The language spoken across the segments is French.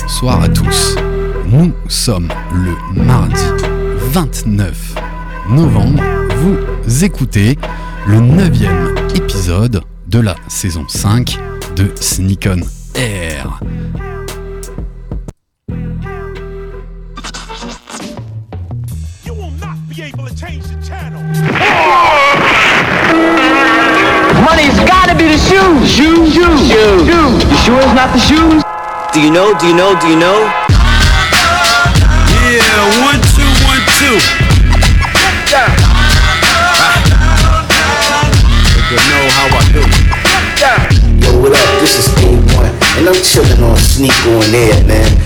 bonsoir à tous. Nous sommes le mardi 29 novembre. Vous écoutez le neuvième épisode de la saison 5 de Sneak On Air. Money's gotta be the shoes. Shoes, shoes, shoes. shoes. You sure it's not the shoes? Do you know? Do you know? Do you know? Yeah, one, two, one, two. You know how I do. Yo, what up? This is A1, and I'm chilling on Sneak on Air, man.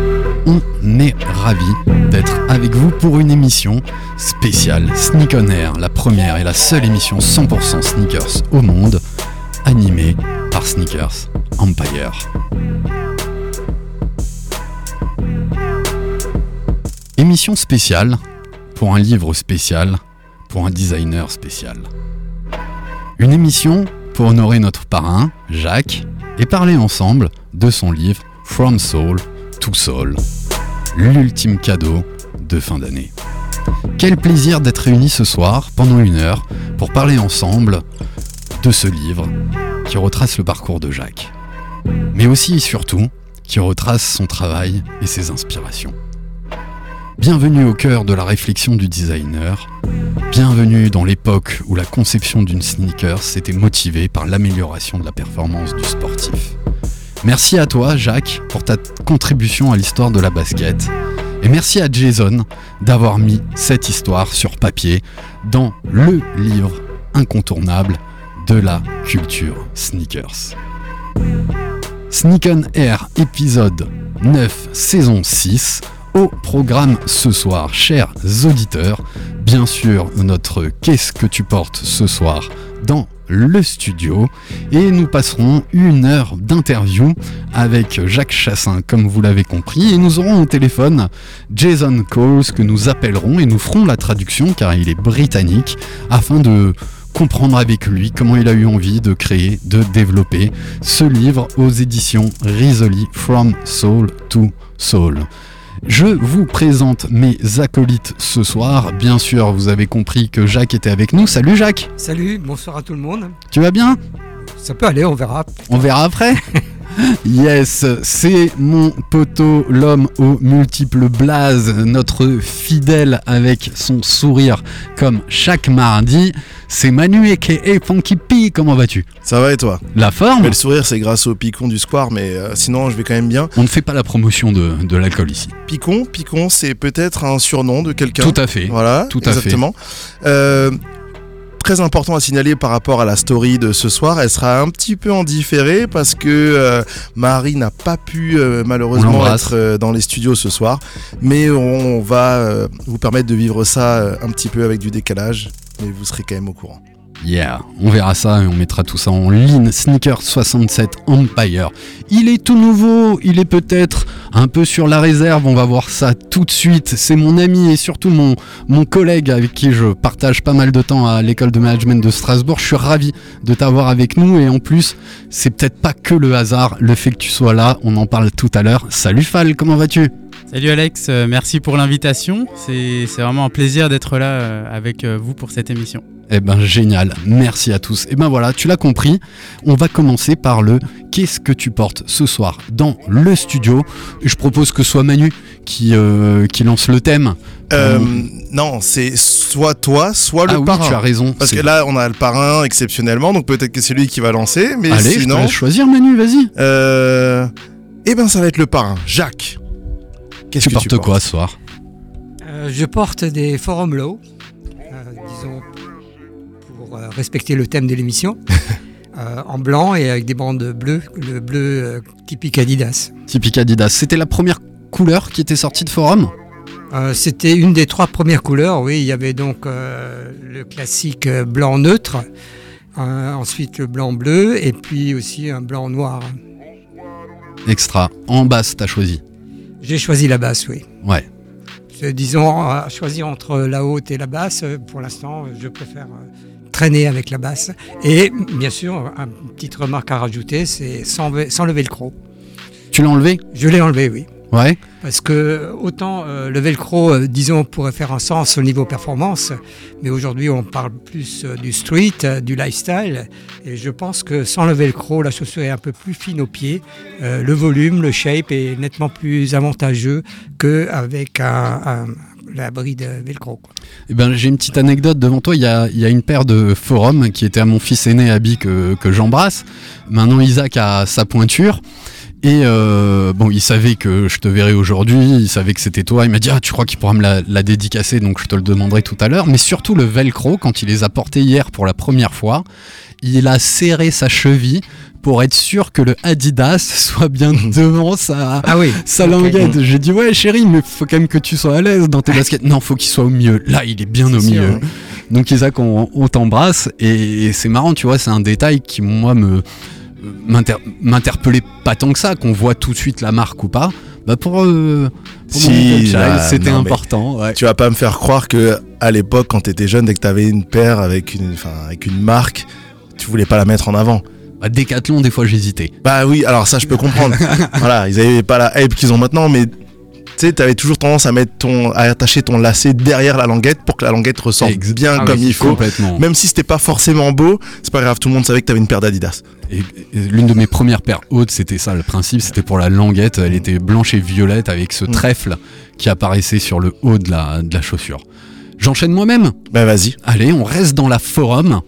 On est ravis d'être avec vous pour une émission spéciale Sneak On Air, la première et la seule émission 100% sneakers au monde, animée par Sneakers Empire. Émission spéciale pour un livre spécial, pour un designer spécial. Une émission pour honorer notre parrain, Jacques, et parler ensemble de son livre From Soul to Soul, l'ultime cadeau de fin d'année. Quel plaisir d'être réunis ce soir pendant une heure pour parler ensemble de ce livre qui retrace le parcours de Jacques, mais aussi et surtout qui retrace son travail et ses inspirations. Bienvenue au cœur de la réflexion du designer. Bienvenue dans l'époque où la conception d'une sneaker s'était motivée par l'amélioration de la performance du sportif. Merci à toi, Jacques, pour ta contribution à l'histoire de la basket. Et merci à Jason d'avoir mis cette histoire sur papier dans le livre incontournable de la culture sneakers. Sneak on Air épisode 9 saison 6 au programme ce soir, chers auditeurs. Bien sûr, notre Qu'est-ce que tu portes ce soir dans le studio et nous passerons une heure d'interview avec Jacques Chassin comme vous l'avez compris et nous aurons au téléphone Jason Coles que nous appellerons et nous ferons la traduction car il est britannique afin de comprendre avec lui comment il a eu envie de créer, de développer ce livre aux éditions Risoli From Soul to Soul. Je vous présente mes acolytes ce soir. Bien sûr, vous avez compris que Jacques était avec nous. Salut Jacques, Salut, bonsoir à tout le monde. tu vas bien? Ça peut aller, on verra. On verra après. Yes, c'est mon poteau, l'homme aux multiples blazes, notre fidèle avec son sourire comme chaque mardi. C'est Manu aka Funky P, comment vas-tu? Ça va et toi? La forme? Mais Le sourire, c'est grâce au picon du square, mais euh, sinon, je vais quand même bien. On ne fait pas la promotion de, de l'alcool ici. Picon, Picon, c'est peut-être un surnom de quelqu'un. Tout à fait. Voilà, Tout à fait. exactement. Euh, très important à signaler par rapport à la story de ce soir, elle sera un petit peu en différé parce que euh, Marie n'a pas pu euh, malheureusement être euh, dans les studios ce soir, mais on va euh, vous permettre de vivre ça euh, un petit peu avec du décalage, mais vous serez quand même au courant. Yeah, on verra ça et on mettra tout ça en ligne. Sneaker 67 Empire. Il est tout nouveau, il est peut-être un peu sur la réserve, on va voir ça tout de suite. C'est mon ami et surtout mon, mon collègue avec qui je partage pas mal de temps à l'école de management de Strasbourg. Je suis ravi de t'avoir avec nous et en plus, c'est peut-être pas que le hasard, le fait que tu sois là, on en parle tout à l'heure. Salut Fal, comment vas-tu? Salut Alex, euh, merci pour l'invitation. C'est vraiment un plaisir d'être là euh, avec euh, vous pour cette émission. Eh ben génial, merci à tous. Eh ben voilà, tu l'as compris, on va commencer par le qu'est-ce que tu portes ce soir dans le studio? Je propose que ce soit Manu qui, euh, qui lance le thème. Euh, non, c'est soit toi, soit le ah oui, parrain. tu as raison. Parce que là, on a le parrain exceptionnellement, donc peut-être que c'est lui qui va lancer, mais Allez, je te sinon, laisse choisir Manu, vas-y. euh, eh ben, ça va être le parrain, Jacques. Qu'est-ce Tu que portes tu quoi ce soir? Euh, je porte des Forum Low, euh, pour euh, respecter le thème de l'émission, euh, en blanc et avec des bandes bleues, le bleu euh, typique Adidas. Typique Adidas. C'était la première couleur qui était sortie de forum? Euh, C'était une des trois premières couleurs, oui. Il y avait donc le classique blanc neutre, ensuite le blanc bleu, et puis aussi un blanc noir. Extra. En basse, t'as choisi? J'ai choisi la basse, oui. Ouais. Disons, choisir entre la haute et la basse, pour l'instant, je préfère traîner avec la basse. Et bien sûr, une petite remarque à rajouter, c'est sans, sans le velcro. Tu l'as enlevé? Je l'ai enlevé, oui. Ouais. Parce que autant euh, le velcro, euh, disons, pourrait faire un sens au niveau performance, mais aujourd'hui on parle plus euh, du street, du lifestyle, et je pense que sans le velcro, la chaussure est un peu plus fine au pied, euh, le volume, le shape est nettement plus avantageux qu'avec un, un, l'abri de velcro. Eh ben, j'ai une petite anecdote devant toi. Il y a, une paire de forums qui était à mon fils aîné Abby que j'embrasse. Maintenant, Isaac a sa pointure. Et euh, bon, il savait que je te verrais aujourd'hui, il savait que c'était toi. Il m'a dit Ah, tu crois qu'il pourra me la, la dédicacer Donc je te le demanderai tout à l'heure. Mais surtout le velcro, quand il les a portés hier pour la première fois, il a serré sa cheville pour être sûr que le Adidas soit bien devant sa, Ah oui, sa languette. J'ai dit Ouais, chérie, mais faut quand même que tu sois à l'aise dans tes baskets. Non, faut qu'il soit au milieu. Là, il est bien au sûr, milieu. ouais. Donc Isaac, on, on t'embrasse et c'est marrant, tu vois, c'est un détail qui moi me m'interpellait pas tant que ça, qu'on voit tout de suite la marque ou pas. Bah pour, euh, pour Si, là, c'était important. ouais. Tu vas pas me faire croire que à l'époque, quand t'étais jeune, dès que t'avais une paire avec une, avec une marque, tu voulais pas la mettre en avant. Bah, Décathlon, des fois j'hésitais. Bah oui, alors ça je peux comprendre. voilà, ils avaient pas la hype qu'ils ont maintenant, mais tu sais, t'avais toujours tendance à mettre ton, à attacher ton lacet derrière la languette pour que la languette ressorte Ex- bien Ah comme oui, il faut. Même si c'était pas forcément beau, c'est pas grave, tout le monde savait que t'avais une paire d'Adidas. Et, et l'une de mes premières paires hautes, c'était ça. Le principe, c'était pour la languette. Elle était blanche et violette avec ce Mm. trèfle qui apparaissait sur le haut de la, de la chaussure. J'enchaîne moi-même? Bah vas-y. Allez, on reste dans la forum.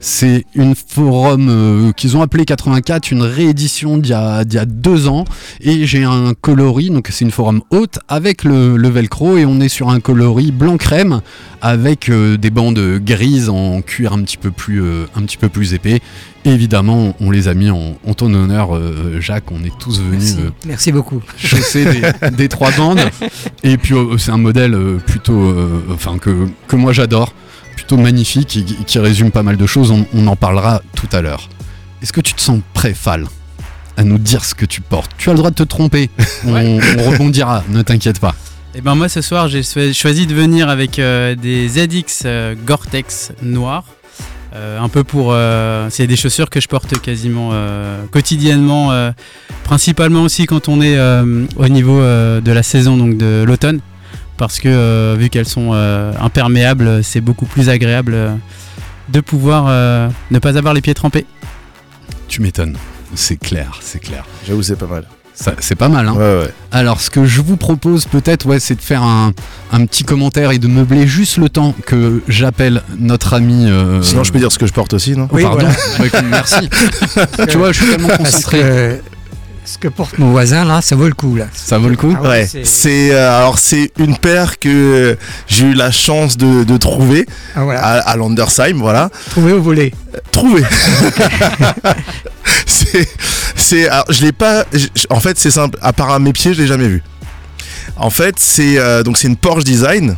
C'est une forum euh, qu'ils ont appelé 84, une réédition d'il y, a- d'il y a deux ans. Et j'ai un coloris, donc c'est une forum haute avec le, le velcro. Et on est sur un coloris blanc crème avec euh, des bandes grises en cuir un petit peu plus, euh, un petit peu plus épais. Évidemment, on les a mis en, en ton honneur, Jacques. On est tous venus Merci, Merci beaucoup. chausser des, des trois bandes. Et puis c'est un modèle plutôt, enfin que, que moi j'adore, magnifique et qui, qui résume pas mal de choses. On, on en parlera tout à l'heure. Est-ce que tu te sens prêt, Fal, à nous dire ce que tu portes? Tu as le droit de te tromper. On, on rebondira. Ne t'inquiète pas. Et ben moi ce soir j'ai cho- choisi de venir avec euh, des ZX euh, Gore-Tex noirs. Euh, un peu pour... euh, c'est des chaussures que je porte quasiment quotidiennement, principalement aussi quand on est au niveau de la saison, donc de l'automne. Parce que euh, vu qu'elles sont euh, imperméables, c'est beaucoup plus agréable euh, de pouvoir euh, ne pas avoir les pieds trempés. Tu m'étonnes. C'est clair, c'est clair. J'avoue, c'est pas mal. Ça- C'est pas mal, hein Ouais, ouais. Alors, ce que je vous propose peut-être, ouais, c'est de faire un, un petit commentaire et de meubler juste le temps que j'appelle notre ami. euh, Sinon, je peux dire ce que je porte aussi, non? Oh, Oui, pardon. voilà. Ouais, merci. tu vois, je suis tellement concentré. Que ce que porte mon voisin, là, ça vaut le coup. Là. Ça vaut le coup. Ah ouais, Ouais, c'est- euh, alors c'est une paire que j'ai eu la chance de, de trouver Ah, voilà. à, à Landersheim, voilà. Trouvé au volet. Trouver. c'est, c'est, alors, je l'ai pas. en fait, c'est simple. À part à mes pieds, je l'ai jamais vu. En fait, c'est euh, donc c'est une Porsche Design.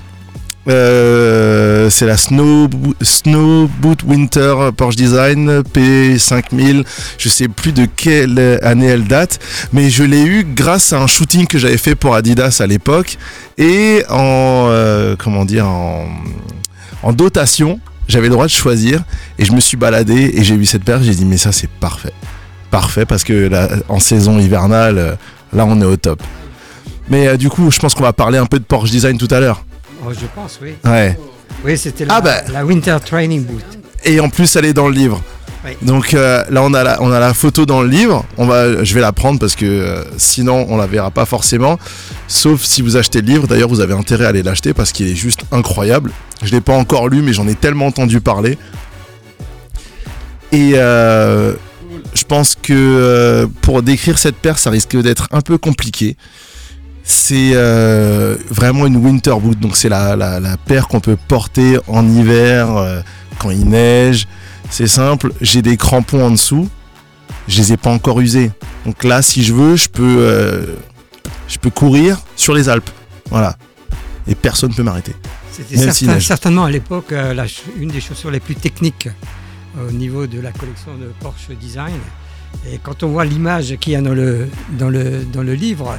Euh, c'est la Snow, Snow Boot Winter Porsche Design P5000. Je sais plus de quelle année elle date, mais je l'ai eu grâce à un shooting que j'avais fait pour Adidas à l'époque et en euh, comment dire en, dotation. J'avais le droit de choisir et je me suis baladé et j'ai vu cette paire. J'ai dit mais ça c'est parfait, parfait parce que en saison hivernale, là on est au top. Mais euh, du coup, je pense qu'on va parler un peu de Porsche Design tout à l'heure. Oh, je pense, oui. Ouais. Oui, c'était la, Ah bah. la Winter Training Boot. Et en plus, elle est dans le livre. Oui. Donc euh, là, on a, la, on a la photo dans le livre. On va, je vais la prendre parce que euh, sinon, on la verra pas forcément. Sauf si vous achetez le livre. D'ailleurs, vous avez intérêt à aller l'acheter parce qu'il est juste incroyable. Je l'ai pas encore lu, mais j'en ai tellement entendu parler. Et euh, je pense que pour décrire cette paire, ça risque d'être un peu compliqué. C'est euh, vraiment une winter boot, donc c'est la, la, la paire qu'on peut porter en hiver euh, quand il neige. C'est simple, j'ai des crampons en dessous, je les ai pas encore usés. Donc là, si je veux, je peux, euh, je peux courir sur les Alpes. Voilà. Et personne ne peut m'arrêter. C'était certain- certainement à l'époque une des chaussures les plus techniques au niveau de la collection de Porsche Design. Et quand on voit l'image qu'il y a dans le, dans, le, dans le livre,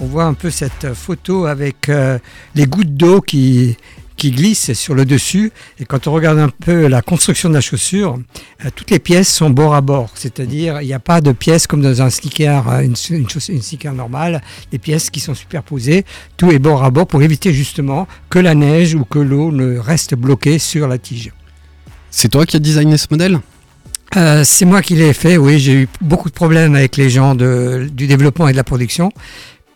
on voit un peu cette photo avec euh, les gouttes d'eau qui, qui glissent sur le dessus. Et quand on regarde un peu la construction de la chaussure, euh, toutes les pièces sont bord à bord. C'est-à-dire, il n'y a pas de pièces comme dans un sneaker, euh, une, une, chaussure- une sneaker normale, des pièces qui sont superposées. Tout est bord à bord pour éviter justement que la neige ou que l'eau ne reste bloquée sur la tige. C'est toi qui as designé ce modèle? Euh, c'est moi qui l'ai fait, oui. J'ai eu beaucoup de problèmes avec les gens de- du développement et de la production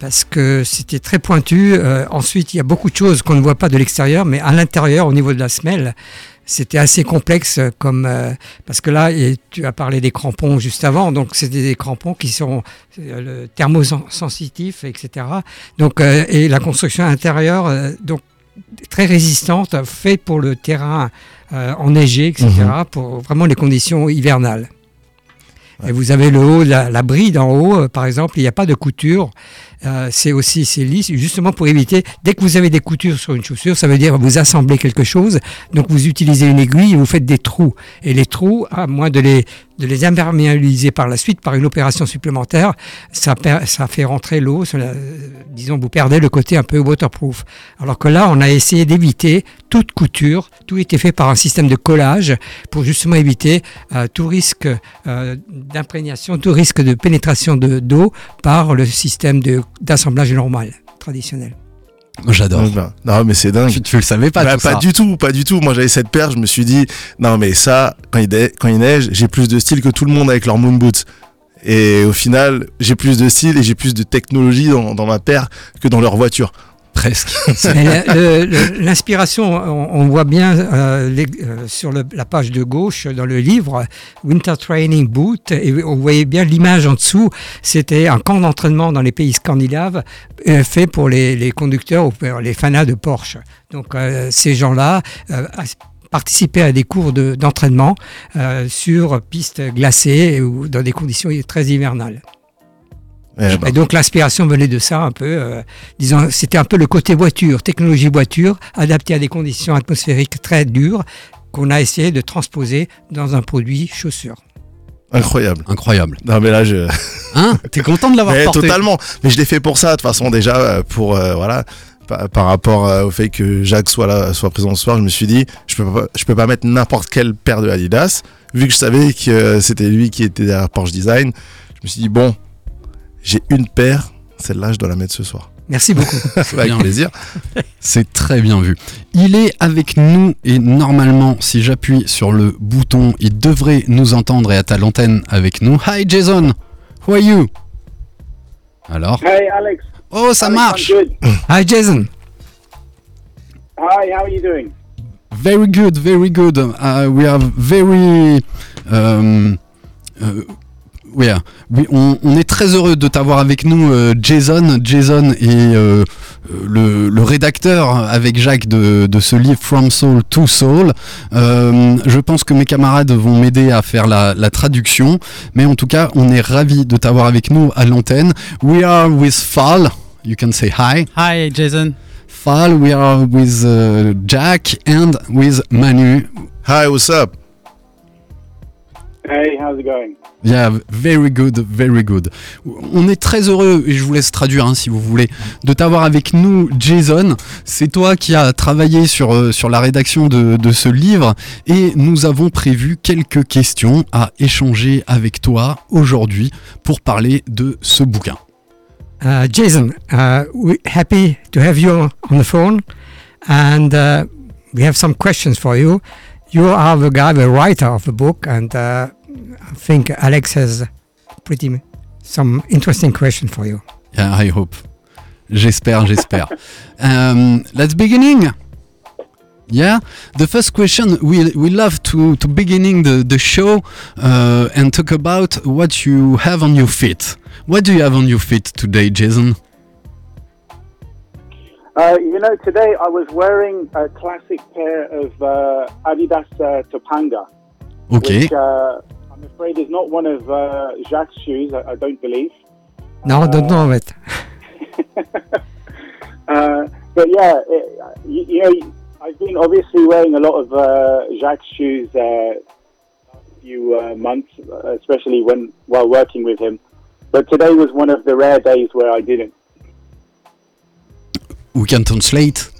parce que c'était très pointu. Euh, ensuite, il y a beaucoup de choses qu'on ne voit pas de l'extérieur, mais à l'intérieur, au niveau de la semelle, c'était assez complexe comme euh, parce que là, et tu as parlé des crampons juste avant, donc c'est des crampons qui sont euh, thermosensitifs, etc. Donc et la construction intérieure, donc très résistante, fait pour le terrain enneigé, etc. Pour vraiment les conditions hivernales. Et vous avez le haut, la, la bride en haut, euh, par exemple, il n'y a pas de couture. Euh, c'est aussi c'est lisse, justement pour éviter. Dès que vous avez des coutures sur une chaussure, ça veut dire vous assemblez quelque chose. Donc vous utilisez une aiguille et vous faites des trous. Et les trous, à moins de les de les imperméabiliser par la suite par une opération supplémentaire, ça, ça fait rentrer l'eau. Disons, vous perdez le côté un peu waterproof. Alors que là, on a essayé d'éviter toute couture. Tout était fait par un système de collage pour justement éviter euh, tout risque euh, d'imprégnation, tout risque de pénétration de- d'eau par le système de- d'assemblage normal, traditionnel. J'adore. Ben, non, mais c'est dingue. Tu, tu le savais pas Bah, tout pas ça. du tout, pas du tout. Moi, j'avais cette paire, je me suis dit, non, mais ça, quand il, dé- quand il neige, j'ai plus de style que tout le monde avec leurs moon boots. Et au final, j'ai plus de style et j'ai plus de technologie dans, dans ma paire que dans leur voiture. Presque. L'inspiration, on, on voit bien euh, les- euh, sur le- la page de gauche dans le livre Winter Training Boot, et on voyait bien l'image en dessous. C'était un camp d'entraînement dans les pays scandinaves euh, fait pour les, les conducteurs ou pour les fanas de Porsche. Donc ces gens-là participaient à des cours de- d'entraînement euh, sur pistes glacées ou dans des conditions très hivernales. Eh ben, Et donc l'inspiration venait de ça un peu. euh, disons, c'était un peu le côté voiture, technologie voiture, adaptée à des conditions atmosphériques très dures, qu'on a essayé de transposer dans un produit chaussure. incroyable. Incroyable. Non, mais là, je. Hein? T'es content de l'avoir porté? totalement. Mais je l'ai fait pour ça, de toute façon, déjà, euh, pour. euh, voilà. Par, rapport au fait que Jacques soit là, soit présent ce soir, je me suis dit, je peux pas, je peux pas mettre n'importe quelle paire de Adidas, vu que je savais que c'était lui qui était derrière Porsche Design. Je me suis dit, bon, j'ai une paire, celle-là, je dois la mettre ce soir. Merci beaucoup. Avec bien. plaisir. C'est très bien vu. Il est avec nous et normalement, si j'appuie sur le bouton, il devrait nous entendre et être à l'antenne avec nous. Hi Jason, how are you? Alors? Hey, Alex. Oh, ça Alex, marche I'm good. Hi Jason. Hi, how are you doing? Very good, very good. Uh, we are very. Um, uh, we are- oui, on, on est très heureux de t'avoir avec nous, euh, Jason. Jason est euh, euh, le, le rédacteur avec Jacques de, de ce livre From Soul to Soul. Euh, je pense que mes camarades vont m'aider à faire la, la traduction, mais en tout cas, on est ravis de t'avoir avec nous à l'antenne. We are with Fall. You can say hi. Hi Jason. Fall, we are with uh, Jack and with Manu. Hi, what's up? Hey, how's it going? Yeah, very good, very good. On est très heureux, et je vous laisse traduire hein, si vous voulez, de t'avoir avec nous, Jason. C'est toi qui as travaillé sur, euh, sur la rédaction de, de ce livre, et nous avons prévu quelques questions à échanger avec toi aujourd'hui pour parler de ce bouquin. Uh, Jason, uh, we're happy to have you on the phone, and uh, we have some questions for you. You are the guy, the writer of the book, and uh, I think Alex has pretty m- some interesting question for you. Yeah, I hope. J'espère, j'espère. um, let's beginning. Yeah, the first question we we love to to beginning the the show uh, and talk about what you have on your feet. What do you have on your feet today, Jason? Uh, you know, today I was wearing a classic pair of uh, Adidas uh, Topanga, Okay. which uh, I'm afraid is not one of uh, Jacques' shoes, I, I don't believe. No, I don't know it. uh, but yeah, it, you, you know, I've been obviously wearing a lot of uh, Jacques shoes uh, few uh, months, especially when while working with him. But today was one of the rare days where I didn't. We can translate.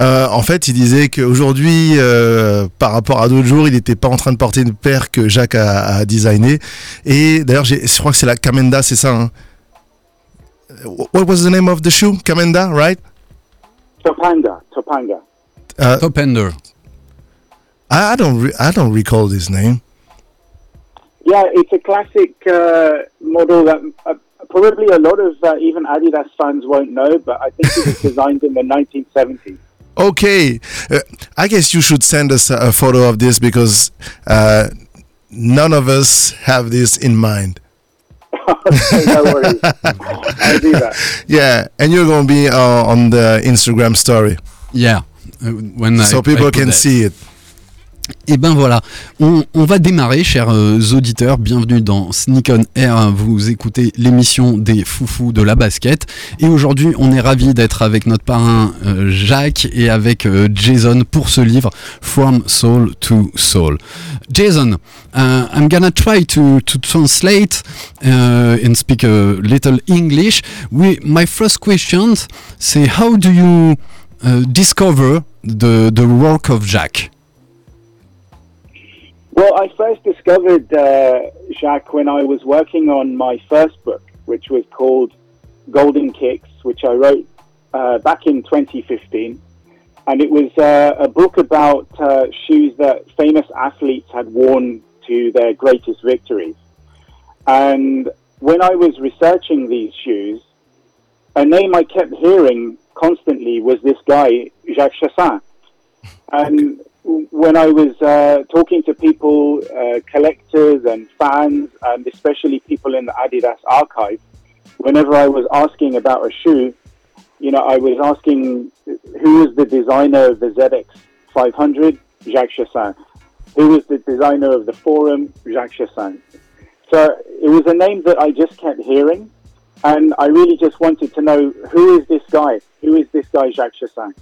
Euh, en fait, il disait qu'aujourd'hui, euh, par rapport à d'autres jours, il n'était pas en train de porter une paire que Jacques a, a designé. Et d'ailleurs, je crois que c'est la Kamenda, c'est ça. Hein What was the name of the shoe? Kamenda, right? Topanga, Topanga. Uh, Top Ender. I, I don't, re- I don't recall this name. Yeah, it's a classic uh, model that uh, probably a lot of uh, even Adidas fans won't know, but I think it was designed in the 1970s. Okay, uh, I guess you should send us a, a photo of this because uh, none of us have this in mind. okay, no worries. I'll do that. Yeah, and you're gonna be uh, on the Instagram story, Yeah. Uh, when so I people put can that. see it. Et ben voilà, on, va démarrer, chers euh, auditeurs. Bienvenue dans Sneak on Air. Vous écoutez l'émission des foufous de la basket. Et aujourd'hui, on est ravi d'être avec notre parrain euh, Jacques et avec euh, Jason pour ce livre From Soul to Soul. Jason, uh, I'm gonna try to, to translate and speak a little English. My first question, say how do you uh, discover the, the work of Jacques? Well, I first discovered uh, Jacques when I was working on my first book, which was called Golden Kicks, which I wrote uh, back in 2015. And it was uh, a book about uh, shoes that famous athletes had worn to their greatest victories. And when I was researching these shoes, a name I kept hearing constantly was this guy, Jacques Chassin. And when I was uh, talking to people, uh, collectors and fans, and especially people in the Adidas archive, whenever I was asking about a shoe, you know, I was asking who was the designer of the ZX 500, Jacques Chassin. Who was the designer of the Forum, Jacques Chassin. So it was a name that I just kept hearing, and I really just wanted to know who is this guy? Who is this guy, Jacques Chassin?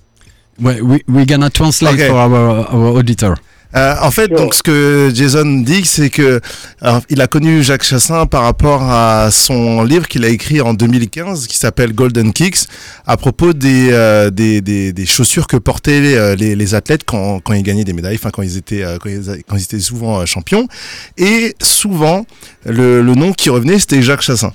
Ouais, we, we're gonna translate Okay. for our, our auditor. Euh, en fait, Sure. donc ce que Jason dit, c'est que alors, il a connu Jacques Chassin par rapport à son livre qu'il a écrit en 2015, qui s'appelle Golden Kicks, à propos des euh, des, des, des chaussures que portaient les, euh, les, les athlètes quand, quand ils gagnaient des médailles, enfin quand ils étaient euh, quand, ils, quand ils étaient souvent champions. Et souvent, le, le nom qui revenait, c'était Jacques Chassin.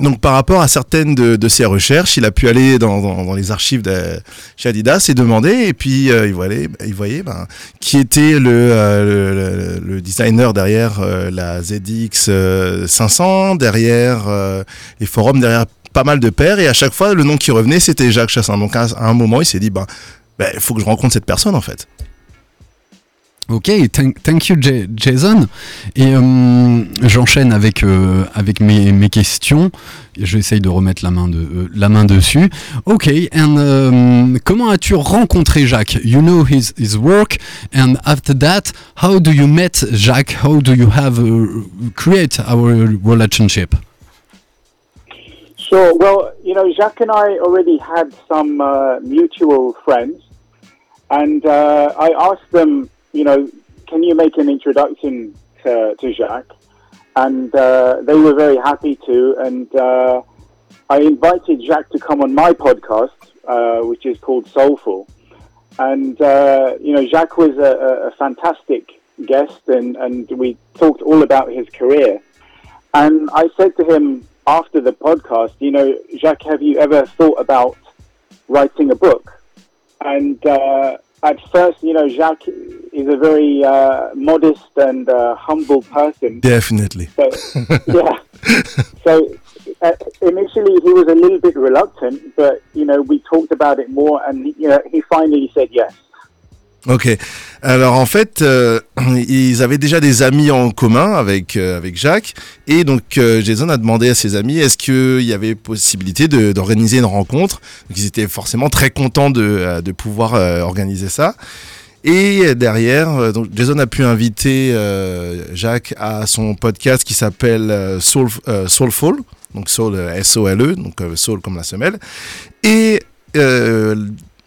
Donc par rapport à certaines de, de ses recherches, il a pu aller dans, dans, dans les archives de chez Adidas et demander, et puis euh, il voyait, il voyait ben, qui était le, euh, le, le designer derrière euh, la ZX euh, 500, derrière euh, les forums, derrière pas mal de paires, et à chaque fois le nom qui revenait c'était Jacques Chassin. Donc à, un moment il s'est dit, ben, ben, il faut que je rencontre cette personne en fait. Ok, thank, thank you Ja- Jason. Et euh, j'enchaîne avec, euh, avec mes, mes questions. J'essaye de remettre la main, de, euh, la main dessus. Ok, and, euh, comment as-tu rencontré Jacques? You know his, his work, and after that, how do you met Jacques? How do you have uh, create our relationship? Sure. Well, you know, Jacques and I already had some uh, mutual friends, and uh, I asked them, you know, can you make an introduction to, to Jacques? And uh, they were very happy to. And uh, I invited Jacques to come on my podcast, uh, which is called Soulful. And, uh, you know, Jacques was a, a, fantastic guest, and, and we talked all about his career. And I said to him after the podcast, you know, Jacques, have you ever thought about writing a book? And uh, at first, you know, Jacques is a very uh, modest and uh, humble person. Definitely. So, yeah. So uh, initially he was a little bit reluctant, but, you know, we talked about it more and, you know, he finally said yes. Ok. Alors en fait, euh, ils avaient déjà des amis en commun avec euh, avec Jacques et donc euh, Jason a demandé à ses amis est-ce qu'il y avait possibilité d'organiser une rencontre? Donc ils étaient forcément très contents de de pouvoir organiser ça. Et derrière, donc Jason a pu inviter Jacques à son podcast qui s'appelle Soul, Soulful. donc Soul euh, S-O-L-E, donc euh, Soul comme la semelle. Et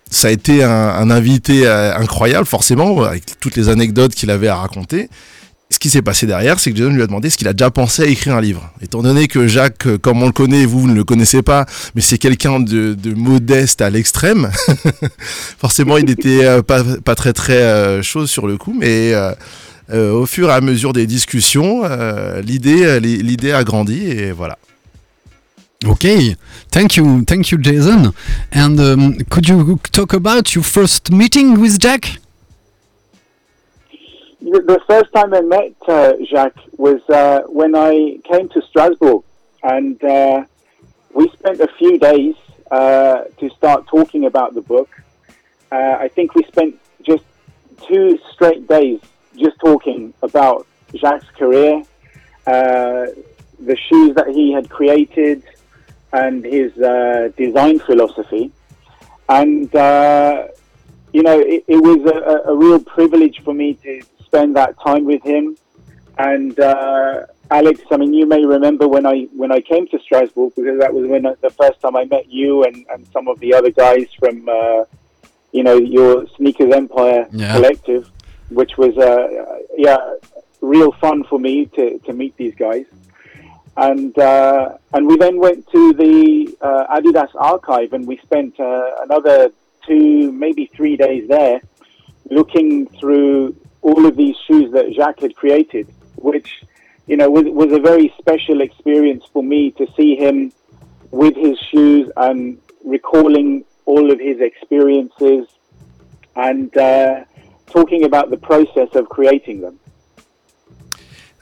ça a été un, un invité euh, incroyable, forcément, avec toutes les anecdotes qu'il avait à raconter. Ce qui s'est passé derrière, c'est que Jason lui a demandé ce qu'il a déjà pensé à écrire un livre. Étant donné que Jacques, euh, comme on le connaît, vous, ne le connaissez pas, mais c'est quelqu'un de, de modeste à l'extrême. Forcément, il n'était euh, pas, pas très très euh, chaud sur le coup, mais euh, euh, au fur et à mesure des discussions, l'idée l'idée a grandi et voilà. Okay, thank you, thank you, Jason. And um, could you talk about your first meeting with Jack? The first time I met uh, Jacques was uh, when I came to Strasbourg, and uh, we spent a few days uh, to start talking about the book. Uh, I think we spent just two straight days just talking about Jacques' career, uh, the shoes that he had created, and his uh, design philosophy. And uh, you know, it, it was a, a real privilege for me to spend that time with him. And uh, Alex, I mean, you may remember when I when I came to Strasbourg because that was when I, the first time I met you and, and some of the other guys from uh, you know your Sneakers Empire Yeah. collective, which was uh, yeah real fun for me to, to meet these guys. And uh, and we then went to the uh, Adidas archive and we spent uh, another two maybe three days there looking through all of these shoes that Jacques had created, which you know was, was a very special experience for me to see him with his shoes and recalling all of his experiences and uh, talking about the process of creating them.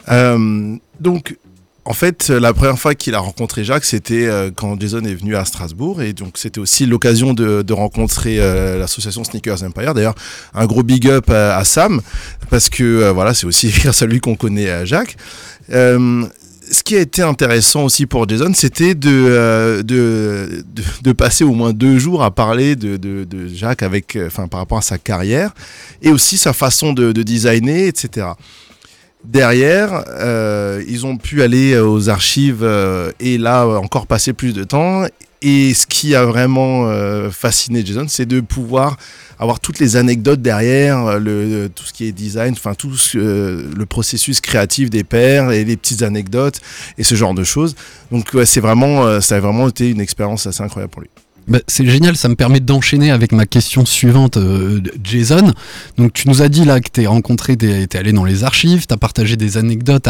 Euh, donc, en fait, la première fois qu'il a rencontré Jacques, c'était euh, quand Jason est venu à Strasbourg. Et donc, c'était aussi l'occasion de, rencontrer euh, l'association Sneakers Empire. D'ailleurs, un gros big up à, Sam, parce que euh, voilà, c'est aussi grâce à lui qu'on connaît euh, Jacques. Euh, ce qui a été intéressant aussi pour Jason, c'était de, euh, de, de, passer au moins deux jours à parler de, de, Jacques avec, euh, enfin, par rapport à sa carrière et aussi sa façon de designer, etc. Derrière, euh, ils ont pu aller aux archives euh, et là encore passer plus de temps. Et ce qui a vraiment euh, fasciné Jason, c'est de pouvoir avoir toutes les anecdotes derrière, euh, le, tout ce qui est design, enfin tout ce, euh, le processus créatif des pairs et les petites anecdotes et ce genre de choses. Donc ouais, c'est vraiment, euh, ça a vraiment été une expérience assez incroyable pour lui. Bah, c'est génial, ça me permet d'enchaîner avec ma question suivante, euh, Jason. Donc tu nous as dit là que tu rencontré, tu es allé dans les archives, tu as partagé des anecdotes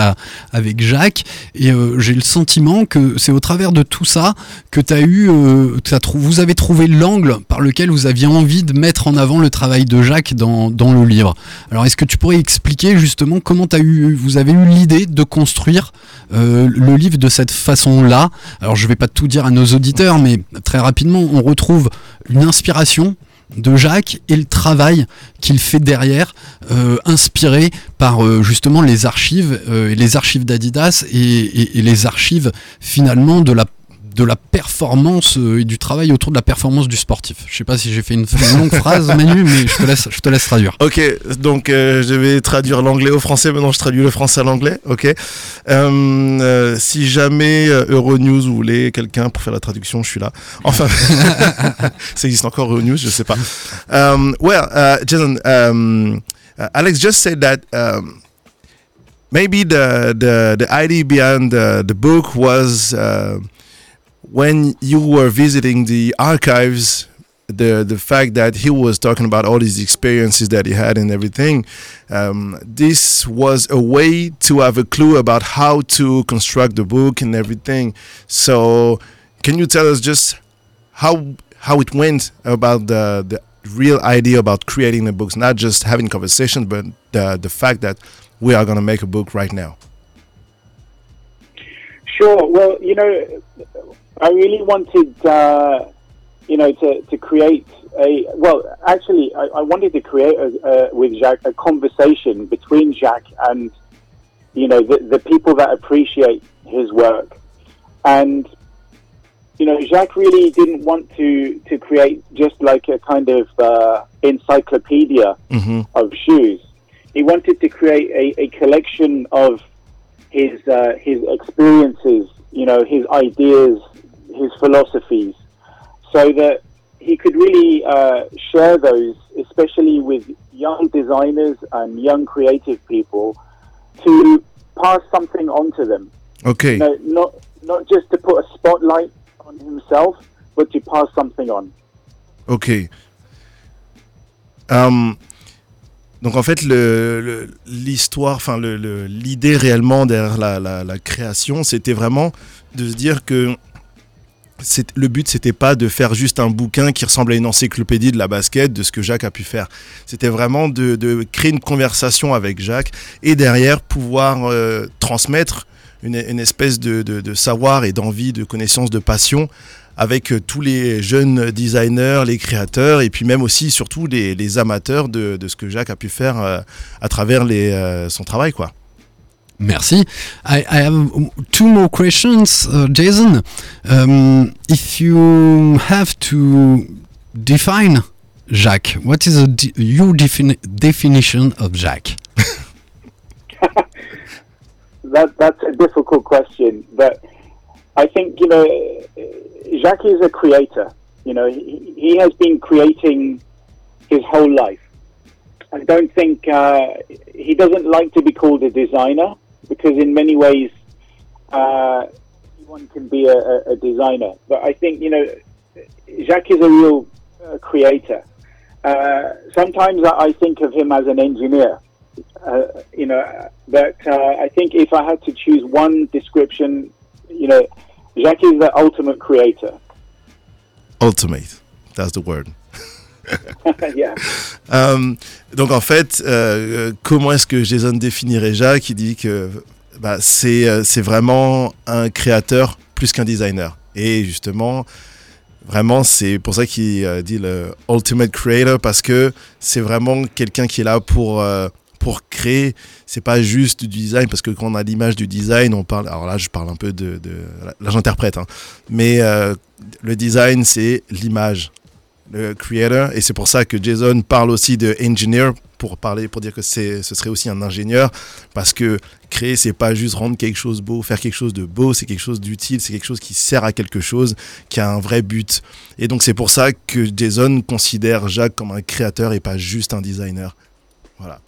avec Jacques, et euh, j'ai le sentiment que c'est au travers de tout ça que tu as eu, euh, trou- vous avez trouvé l'angle par lequel vous aviez envie de mettre en avant le travail de Jacques dans, dans le livre. Alors est-ce que tu pourrais expliquer justement comment as eu, vous avez eu l'idée de construire euh, le livre de cette façon-là? Alors je vais pas tout dire à nos auditeurs, mais très rapidement, on retrouve une inspiration de Jacques et le travail qu'il fait derrière, euh, inspiré par euh, justement les archives, euh, les archives d'Adidas et les archives finalement de la de la performance euh, et du travail autour de la performance du sportif. Je sais pas si j'ai fait une, longue phrase, Manu, mais je te laisse, je te laisse traduire. Ok, donc euh, je vais traduire l'anglais au français. Maintenant, je traduis le français à l'anglais. Ok. Euh, si jamais Euronews voulait quelqu'un pour faire la traduction, je suis là. Enfin, ça existe encore Euronews, je sais pas. Um, well, uh, Jason, um, Alex just said that um, maybe the the the idea behind the, the book was uh, when you were visiting the archives the the fact that he was talking about all these experiences that he had and everything um, this was a way to have a clue about how to construct the book and everything. So can you tell us just how how it went about the the real idea about creating the books? Not just having conversations but the the fact that we are going to make a book right now. Sure. Well, you know, I really wanted, uh, you know, to, to create a. Well, actually, I, I wanted to create a, uh, with Jacques a conversation between Jacques and, you know, the, the people that appreciate his work, and. You know, Jacques really didn't want to, to create just like a kind of uh, encyclopedia mm-hmm. of shoes. He wanted to create a, a collection of his uh, his experiences, you know, his ideas, his philosophies, so that he could really uh, share those, especially with young designers and young creative people, to pass something on to them. Ok. You know, not not just to put a spotlight on himself, but to pass something on. Ok. Hum, donc en fait, le- le- l'histoire, enfin le- le- l'idée réellement derrière la, la- la création, c'était vraiment de se dire que le but, c'était pas de faire juste un bouquin qui ressemble à une encyclopédie de la basket, de ce que Jacques a pu faire. C'était vraiment de, créer une conversation avec Jacques et derrière pouvoir euh, transmettre une, espèce de, savoir et d'envie, de connaissance, de passion avec euh, tous les jeunes designers, les créateurs et puis même aussi surtout les, amateurs de, ce que Jacques a pu faire euh, à travers son travail quoi. Merci. I, I have two more questions, uh, Jason. Um, if you have to define Jacques, what is a de- your defini- definition of Jacques? That that's a difficult question, but I think you know Jacques is a creator. You know, he, he has been creating his whole life. I don't think uh, he doesn't like to be called a designer because, in many ways, uh, anyone can be a, a, designer. But I think you know, Jacques is a real uh, creator. Uh, sometimes I I think of him as an engineer. Uh, you know, but uh, I think if I had to choose one description, you know, Jacques is the ultimate creator. Ultimate, that's the word. Euh, donc en fait, euh, euh, comment est-ce que Jason définirait Jacques Il dit que bah, c'est c'est vraiment un créateur plus qu'un designer. Et justement, vraiment, c'est pour ça qu'il dit le ultimate creator parce que c'est vraiment quelqu'un qui est là pour euh, pour créer. C'est pas juste du design parce que quand on a l'image du design, on parle. Alors là, je parle un peu de, là, j'interprète, hein. mais le design, c'est l'image le creator. Et c'est pour ça que Jason parle aussi de engineer pour parler pour dire que c'est ce serait aussi un ingénieur. Parce que créer c'est pas juste rendre quelque chose beau faire quelque chose de beau c'est quelque chose d'utile c'est quelque chose qui sert à quelque chose qui a un vrai but. Et donc c'est pour ça que Jason considère Jacques comme un créateur et pas juste un designer. Voilà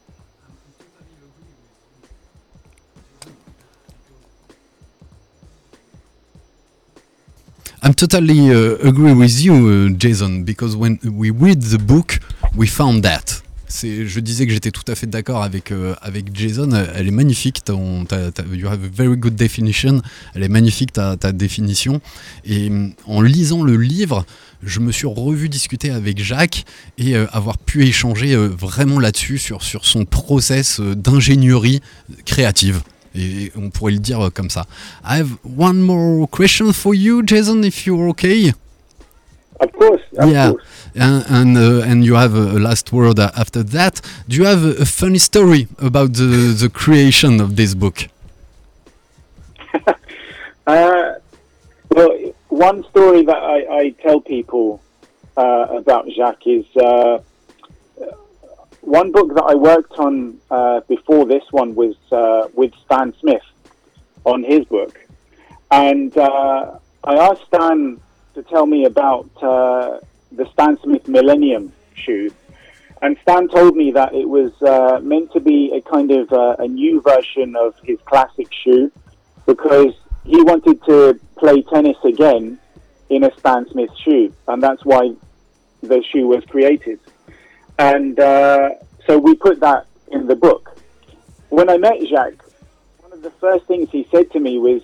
I'm totally uh, agree with you, uh, Jason, because when we read the book, we found that. Je disais que j'étais tout à fait d'accord avec euh, avec Jason. Elle est magnifique. Ton, ta, ta- you have a very good definition. Elle est magnifique ta, ta définition. Et hum, en lisant le livre, je me suis revu discuter avec Jacques et euh, avoir pu échanger euh, vraiment là-dessus sur sur son process euh, d'ingénierie créative. Et on pourrait le dire euh, comme ça. I have one more question for you, Jason, if you're okay. Of course. Of yeah, course. and and, uh, and you have a last word uh, after that. Do you have a, a funny story about the the creation of this book? Uh, well, one story that I, I tell people uh, about Jacques is uh, one book that I worked on uh, before this one was uh, with Stan Smith on his book. And uh, I asked Stan to tell me about uh, the Stan Smith Millennium shoe. And Stan told me that it was uh, meant to be a kind of a new version of his classic shoe because he wanted to play tennis again in a Stan Smith shoe, and that's why the shoe was created. And uh, so we put that in the book. When I met Jacques, one of the first things he said to me was,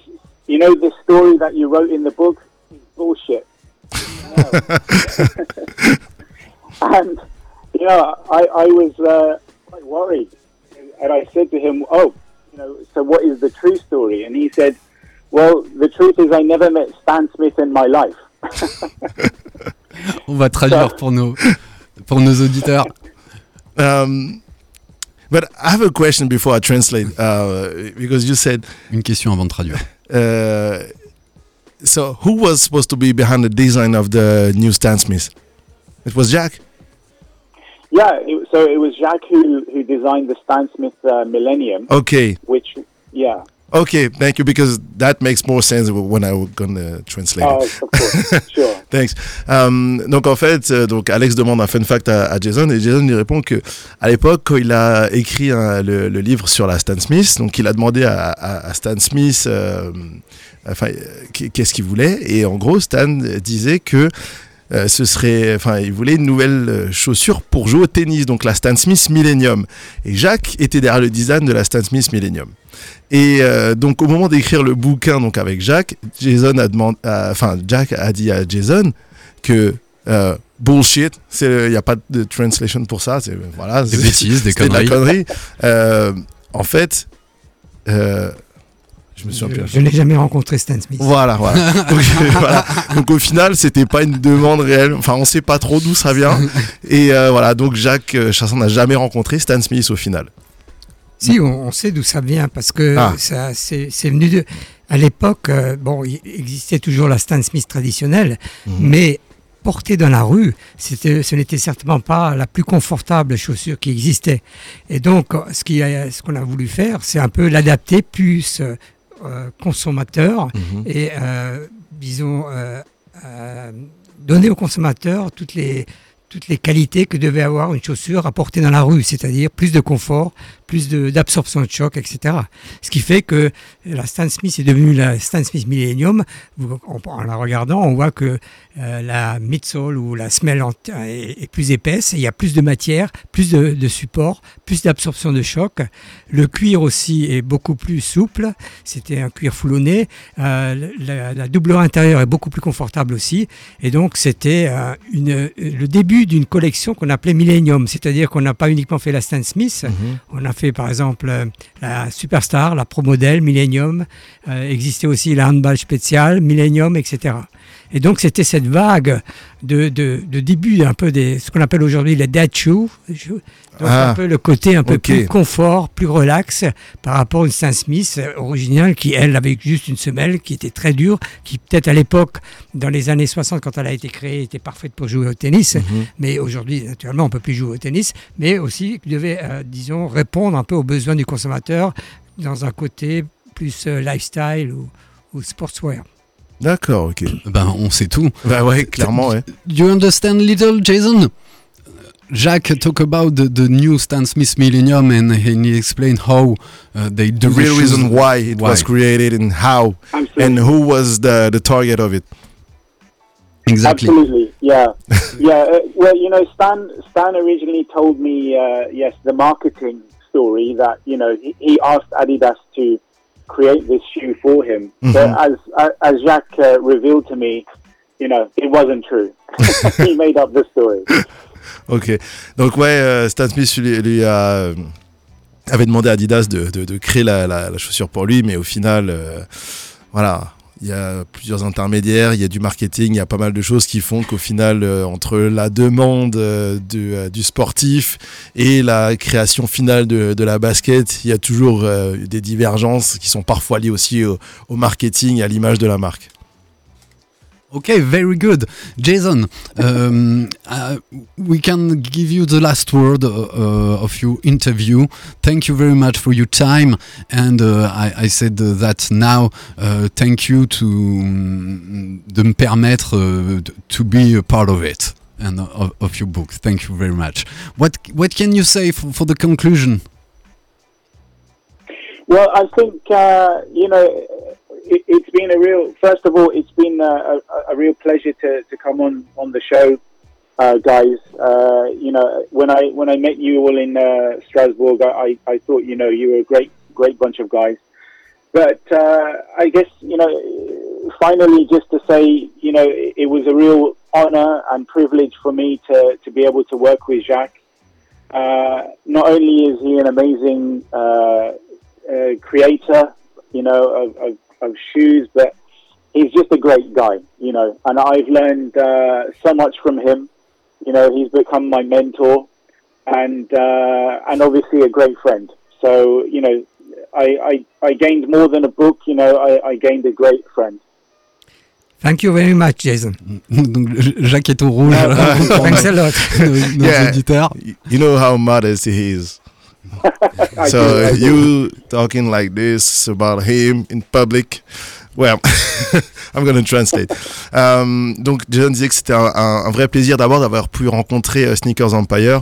"You know, this story that you wrote in the book is bullshit." and you know, I, I was uh, quite worried, and I said to him, "Oh, you know, so what is the true story?" And he said, "Well, the truth is, I never met Stan Smith in my life." On va traduire pour nos pour nos auditeurs. Um, but I have a question before I translate uh, because you said Une question avant de traduire. uh, so who was supposed to be behind the design of the new Stan Smith? It was Jack. Yeah, it, so it was Jacques who, who designed the Stan Smith uh, Millennium, Okay, which, yeah, Okay, thank you because that makes more sense when I'm gonna translate. Oh, of course, sure. Thanks. Um, donc en fait, euh, donc Alex demande un fun fact à, à Jason et Jason lui répond que à l'époque quand il a écrit le, le livre sur la Stan Smith, donc il a demandé à, à- à Stan Smith, euh, enfin euh, qu'est- qu'est-ce qu'il voulait et en gros Stan disait que euh, ce serait, enfin, il voulait une nouvelle euh, chaussure pour jouer au tennis, donc la Stan Smith Millennium. Et Jacques était derrière le design de la Stan Smith Millennium. Et euh, donc au moment d'écrire le bouquin, donc avec Jacques, Jason a demandé, enfin Jack a dit à Jason que euh, bullshit, il n'y a pas de translation pour ça, c'est voilà, Des bêtises, des c'était de la conneries. connerie. En fait, je me souviens plus. Je, je n'ai jamais rencontré Stan Smith. Voilà, voilà. Donc, voilà. Donc, au final, c'était pas une demande réelle. Enfin, on sait pas trop d'où ça vient. Et euh, voilà, donc Jacques euh, Chasson n'a jamais rencontré Stan Smith au final. Si, on, on sait d'où ça vient parce que Ah. ça, c'est, c'est venu de. À l'époque, euh, bon, il existait toujours la Stan Smith traditionnelle, Mhm. mais portée dans la rue, c'était, ce n'était certainement pas la plus confortable chaussure qui existait. Et donc, ce, qui a- ce qu'on a voulu faire, c'est un peu l'adapter plus euh, euh, consommateur Mhm. et, euh, disons, euh, donner au consommateur toutes les, toutes les qualités que devait avoir une chaussure à porter dans la rue, c'est-à-dire plus de confort, plus de- d'absorption de, choc, etc. Ce qui fait que la Stan Smith est devenue la Stan Smith Millennium. En, en la regardant, on voit que euh, la midsole ou la semelle est, est plus épaisse, il y a plus de matière, plus de, de support, plus d'absorption de choc. Le cuir aussi est beaucoup plus souple, c'était un cuir foulonné. Euh, la, la doublure intérieure est beaucoup plus confortable aussi. Et donc, c'était euh, une- le début d'une collection qu'on appelait Millennium, c'est-à-dire qu'on n'a pas uniquement fait la Stan Smith, on a fait par exemple euh, la Superstar, la Pro Model, Millennium, euh, existait aussi la Handball Special, Millennium, etc. Et donc, c'était cette vague de, de, de début un peu des, ce qu'on appelle aujourd'hui les dead shoes. Donc, Ah, un peu le côté un peu plus confort, plus relax par rapport à une Stan Smith originale qui, elle, avait juste une semelle qui était très dure, qui peut-être à l'époque, dans les années 60, quand elle a été créée, était parfaite pour jouer au tennis. Mhm. Mais aujourd'hui, naturellement, on peut plus jouer au tennis, mais aussi qui devait, euh, disons, répondre un peu aux besoins du consommateur dans un côté plus euh, lifestyle ou, ou sportswear. D'accord, ok. Ben, on sait tout. Bah ouais, clairement, ouais. Do you understand little, Jason? Jack talk about the, the new Stan Smith Millennium and he explained how uh, they do The real reason why it was created and how and who was the, the target of it. Exactly. Absolutely, yeah, yeah. Uh, well, you know, Stan Stan originally told me, uh, yes, the marketing story that you know he, he asked Adidas to create this shoe for him, but as as Jacques uh, revealed to me, you know, it wasn't true. he made up the story. Ok. Donc ouais, euh, Stan Smith lui, lui a, euh, avait demandé à Adidas de, de- de créer la, la- la chaussure pour lui, mais au final, euh, voilà, il y a plusieurs intermédiaires, il y a du marketing, il y a pas mal de choses qui font qu'au final, euh, entre la demande euh, du, euh, du sportif et la création finale de, la basket, il y a toujours des divergences qui sont parfois liées aussi au, au marketing et à l'image de la marque. Okay, very good. Jason, um, uh, we can give you the last word uh, uh, of your interview. Thank you very much for your time. And uh, I, I said uh, that now, uh, thank you to um, me permettre to be a part of it and of, of your book. Thank you very much. What, what can you say for, for the conclusion? Well, I think you know it, it's been a real. First of all, it's been a, a, a real pleasure to, to come on on the show, uh, guys. Uh, you know, when I when I met you all in uh, Strasbourg, I, I thought you know you were a great great bunch of guys. But uh, I guess you know, finally, just to say, you know, it, it was a real honor and privilege for me to to be able to work with Jacques. Uh, not only is he an amazing uh, creator, you know, of, of, of shoes, but he's just a great guy, you know, and I've learned uh, so much from him. You know, he's become my mentor and uh, and obviously a great friend. So, you know, I, I, I gained more than a book, you know, I, I gained a great friend. Thank you very much, Jason. Donc, Jacques est au rouge. Thanks a lot. nos, nos Yeah. auditeurs. You know how modest he is. So you talking like this about him in public? Well, I'm gonna translate. Euh, donc Jason disait que c'était un, un- un vrai plaisir d'abord d'avoir pu rencontrer euh, Sneakers Empire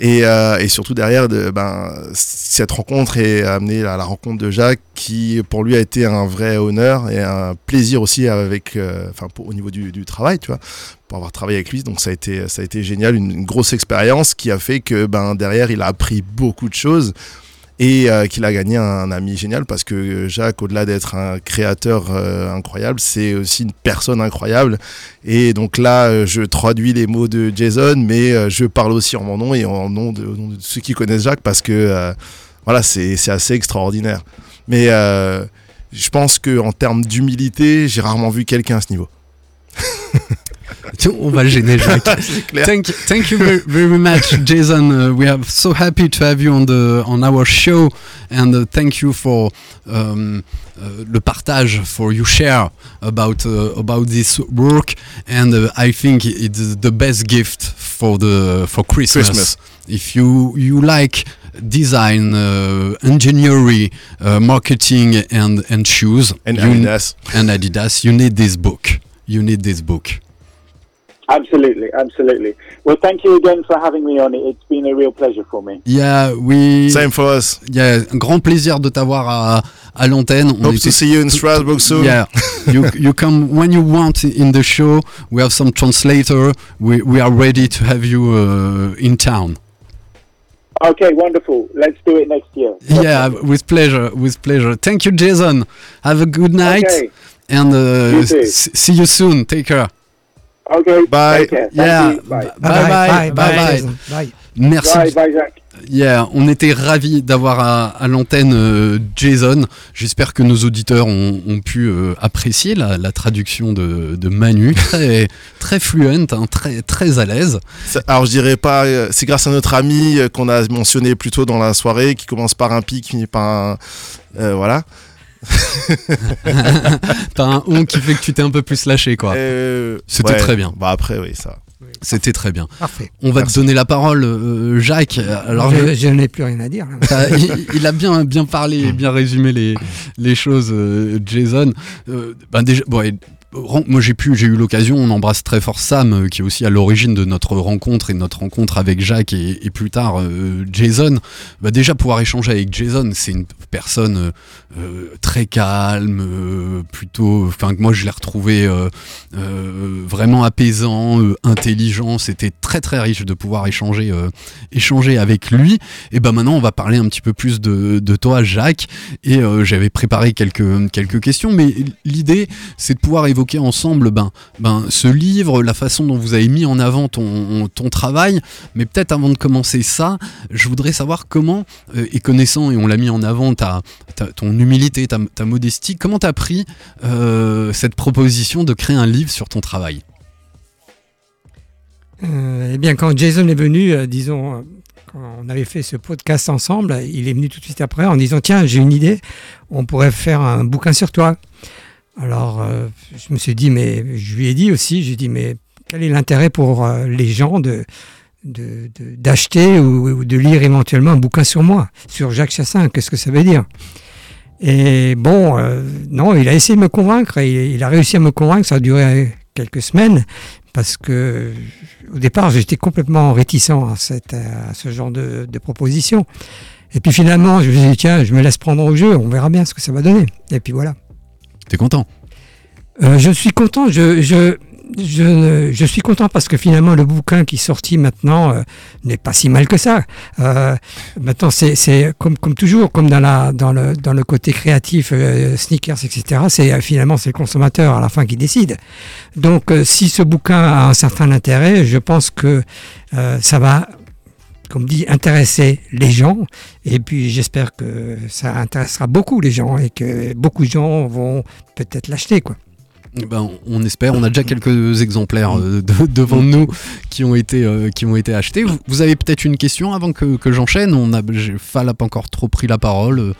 et, euh, et surtout derrière de, ben, cette rencontre et amené à la rencontre de Jacques qui pour lui a été un vrai honneur et un plaisir aussi avec, euh, au niveau du, du travail, tu vois, pour avoir travaillé avec lui. Donc ça a été, ça a été génial, une, une grosse expérience qui a fait que ben derrière il a appris beaucoup de choses et euh, qu'il a gagné un ami génial parce que Jacques, au-delà d'être un créateur euh, incroyable, c'est aussi une personne incroyable. Et donc là, euh, je traduis les mots de Jason, mais euh, je parle aussi en mon nom et en nom de, ceux qui connaissent Jacques parce que euh, voilà, c'est assez extraordinaire. Mais euh, je pense que en termes d'humilité, j'ai rarement vu quelqu'un à ce niveau. On va le gêner, Jacques. clair. thank, thank you very, very much, Jason. Uh, we are so happy to have you on the on our show, and uh, thank you for um, uh, le partage for you share about uh, about this work. And uh, I think it's the best gift for the for Christmas. Christmas. If you you like design, uh, engineering, uh, marketing, and and shoes, And Adidas. and Adidas, you need this book. You need this book. Absolutely, absolutely. Well, thank you again for having me on it. It's been a real pleasure for me. Yeah, we. Same for us. Yeah, un grand plaisir de t'avoir à, à l'antenne. Hope était- to see you in Strasbourg soon. Yeah, you, you come when you want in the show. We have some translator. We, we are ready to have you uh, in town. Okay, wonderful. Let's do it next year. Yeah, with pleasure, with pleasure. Thank you, Jason. Have a good night Okay. and uh, You see you soon. Take care. Okay. Bye. Yeah. Bye. Bye bye, bye bye. Jason. Bye. Merci. Bye. Bye, Jacques. Yeah, on était ravis d'avoir à, à l'antenne euh, Jason. J'espère que nos auditeurs ont, ont pu euh, apprécier la, la traduction de, de Manu, très très fluent, hein, très très à l'aise. Alors je dirais pas, euh, c'est grâce à notre ami euh, qu'on a mentionné plus tôt dans la soirée, qui commence par un pi, qui finit par un... euh, voilà. T'as un on qui fait que tu t'es un peu plus lâché, quoi. Euh, C'était très bien. Bah après, oui, ça. C'était très bien. Parfait. On va Merci. te donner la parole, euh, Jacques. Alors, je, je n'ai plus rien à dire. T'as- il, il a bien, bien parlé, et bien résumé les, les choses, euh, Jason. Euh, ben déjà, bon, et, moi j'ai pu, j'ai eu l'occasion, on embrasse très fort Sam, euh, qui est aussi à l'origine de notre rencontre et de notre rencontre avec Jacques et, plus tard euh, Jason. Bah, déjà pouvoir échanger avec Jason, c'est une personne euh, très calme, plutôt, enfin que moi je l'ai retrouvé vraiment apaisant, intelligent. C'était très très riche de pouvoir échanger, échanger avec lui. Et ben maintenant, on va parler un petit peu plus de, de toi, Jacques. Et j'avais préparé quelques, quelques questions, mais l'idée, c'est de pouvoir ensemble ben, ben, ce livre, la façon dont vous avez mis en avant ton, travail. Mais peut-être avant de commencer ça, je voudrais savoir comment, euh, et connaissant, et on l'a mis en avant, ta, ta- ton humilité, ta, modestie, comment t'as pris euh, cette proposition de créer un livre sur ton travail? Euh, eh bien, quand Jason est venu, disons, quand on avait fait ce podcast ensemble, il est venu tout de suite après en disant Tiens, j'ai une idée, on pourrait faire un bouquin sur toi. Alors, euh, je me suis dit, mais je lui ai dit aussi, j'ai dit, mais quel est l'intérêt pour euh, les gens de d'acheter ou, de lire éventuellement un bouquin sur moi, sur Jacques Chassin Qu'est-ce que ça veut dire? Et bon, euh, non, il a essayé de me convaincre, et il, il a réussi à me convaincre, ça a duré quelques semaines, parce que au départ, j'étais complètement réticent à, cette, à ce genre de, de proposition. Et puis finalement, je me suis dit, tiens, je me laisse prendre au jeu, on verra bien ce que ça va donner. Et puis voilà. T'es content Euh, je suis content, je, je, je, suis content parce que finalement, le bouquin qui est sorti maintenant euh, n'est pas si mal que ça. Euh, maintenant, c'est comme, comme toujours, comme dans, la, dans, le, dans le côté créatif, sneakers, etc., c'est finalement c'est le consommateur à la fin qui décide. Donc, si ce bouquin a un certain intérêt, je pense que ça va, comme dit, intéresser les gens. Et puis, j'espère que ça intéressera beaucoup les gens et que beaucoup de gens vont peut-être l'acheter. Ben, on espère. On a déjà quelques exemplaires euh, de- devant nous qui ont été, euh, achetés. Vous, avez peut-être une question avant que, j'enchaîne? On n'a pas encore trop pris la parole.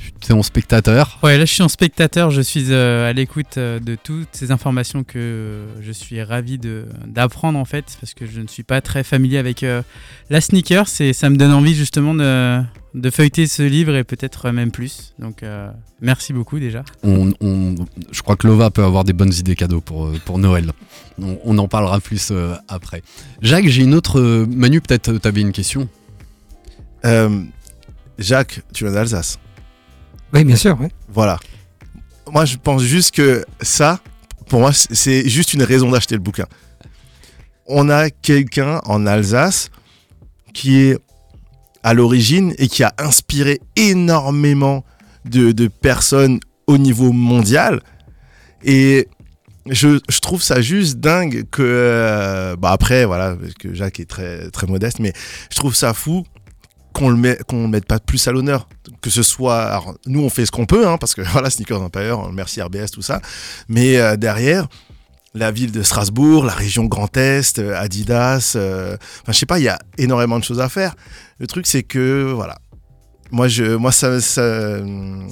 Euh, tu es en spectateur. Ouais, là je suis en spectateur, je suis euh, à l'écoute euh, de toutes ces informations que je suis ravi de- d'apprendre en fait, parce que je ne suis pas très familier avec euh, la sneaker, et ça me donne envie justement de, de feuilleter ce livre et peut-être même plus. Donc euh, merci beaucoup déjà. On, on- je crois que Lova peut avoir des bonnes idées cadeaux pour, euh, pour Noël. On, on en parlera plus euh, après. Jacques, j'ai une autre. euh, Manu, peut-être tu avais une question? Euh, Jacques, tu viens d'Alsace. Oui, bien sûr. Voilà. Moi, je pense juste que ça, pour moi, c'est- juste une raison d'acheter le bouquin. On a quelqu'un en Alsace qui est à l'origine et qui a inspiré énormément de, personnes au niveau mondial. Et je, je trouve ça juste dingue que... euh, bah après, voilà, parce que Jacques est très, très modeste, mais je trouve ça fou qu'on le met qu'on le mette pas plus à l'honneur que ce soit alors, nous on fait ce qu'on peut hein, parce que voilà Sneakers Empire merci RBS tout ça. Mais euh, derrière la ville de Strasbourg la région Grand Est euh, Adidas euh, enfin je sais pas il y a énormément de choses à faire. Le truc c'est que voilà. Moi je moi ça, ça-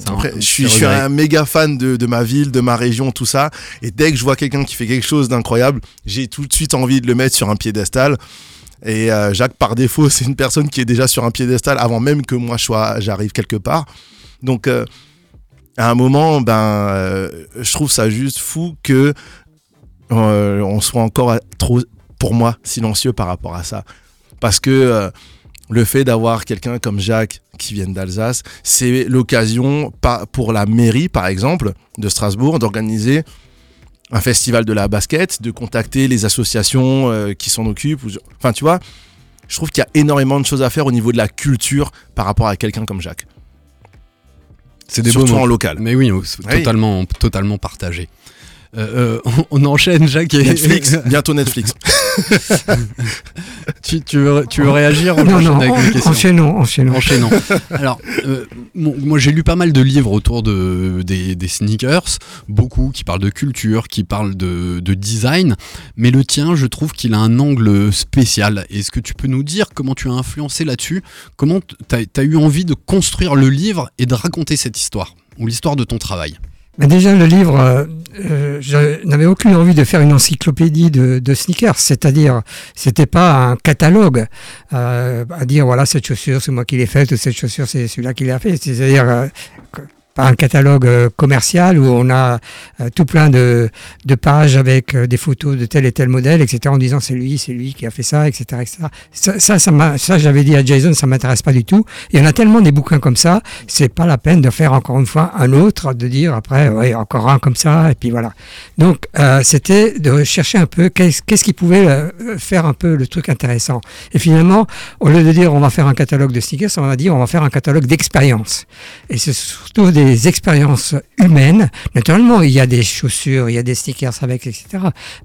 après, un- je suis, je un méga fan de, de ma ville de ma région tout ça. Et dès que je vois quelqu'un qui fait quelque chose d'incroyable j'ai tout de suite envie de le mettre sur un piédestal et euh, Jacques, par défaut, c'est une personne qui est déjà sur un piédestal avant même que moi j'arrive quelque part. Donc, euh, à un moment, ben, euh, je trouve ça juste fou que on soit encore trop, pour moi, silencieux par rapport à ça. Parce que le fait d'avoir quelqu'un comme Jacques qui vient d'Alsace, c'est l'occasion pour la mairie, par exemple, de Strasbourg, d'organiser un festival de la basket, de contacter les associations euh, qui s'en occupent. ou- Enfin, tu vois, je trouve qu'il y a énormément de choses à faire au niveau de la culture par rapport à quelqu'un comme Jacques. C'est des Surtout en local. Mais oui, Oui. totalement, totalement partagé. Euh, euh, on, on enchaîne, Jacques. Et... Netflix, bientôt Netflix. tu, tu veux, tu veux réagir On Non, non, avec en- enchaînons. Alors, euh, bon, moi j'ai lu pas mal de livres autour de, des, des sneakers, beaucoup qui parlent de culture, qui parlent de, de design, mais le tien, je trouve qu'il a un angle spécial. Est-ce que tu peux nous dire comment tu as influencé là-dessus? Comment tu as, eu envie de construire le livre et de raconter cette histoire? Ou l'histoire de ton travail? Mais déjà, le livre, euh, euh, je n'avais aucune envie de faire une encyclopédie de, de sneakers, c'est-à-dire, c'était pas un catalogue euh, à dire voilà cette chaussure c'est moi qui l'ai faite ou cette chaussure c'est celui-là qui l'a fait, c'est-à-dire pas un catalogue euh, commercial où on a euh, tout plein de, de pages avec euh, des photos de tel et tel modèle, etc. En disant c'est lui, c'est lui qui a fait ça, etc. etc. Ça, ça, ça, ça j'avais dit à Jason, ça m'intéresse pas du tout. Il y en a tellement des bouquins comme ça, c'est pas la peine de faire encore une fois un autre, de dire après, ouais, encore un comme ça, et puis voilà. Donc, c'était de chercher un peu qu'est-ce qu'est-ce qui pouvait faire un peu le truc intéressant. Et finalement, au lieu de dire on va faire un catalogue de sneakers, on va dire on va faire un catalogue d'expériences. Et c'est surtout des expériences humaines. Naturellement, il y a des chaussures, il y a des sneakers avec, etc.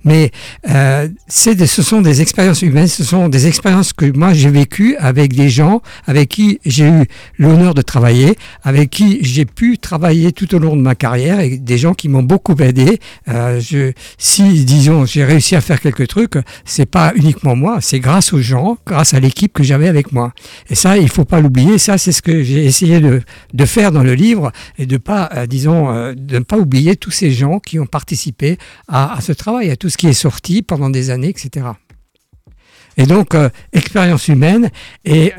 Mais euh, des- ce sont des expériences humaines, ce sont des expériences que moi j'ai vécues avec des gens avec qui j'ai eu l'honneur de travailler, avec qui j'ai pu travailler tout au long de ma carrière et des gens qui m'ont beaucoup aidé. Euh, si, disons, j'ai réussi à faire quelques trucs, c'est pas uniquement moi, c'est grâce aux gens, grâce à l'équipe que j'avais avec moi. Et ça, il faut pas l'oublier. Ça, c'est ce que j'ai essayé de faire dans le livre et de pas, euh, disons, euh, de ne pas oublier tous ces gens qui ont participé à, ce travail, à tout ce qui est sorti pendant des années, etc. Et donc, euh, expérience humaine et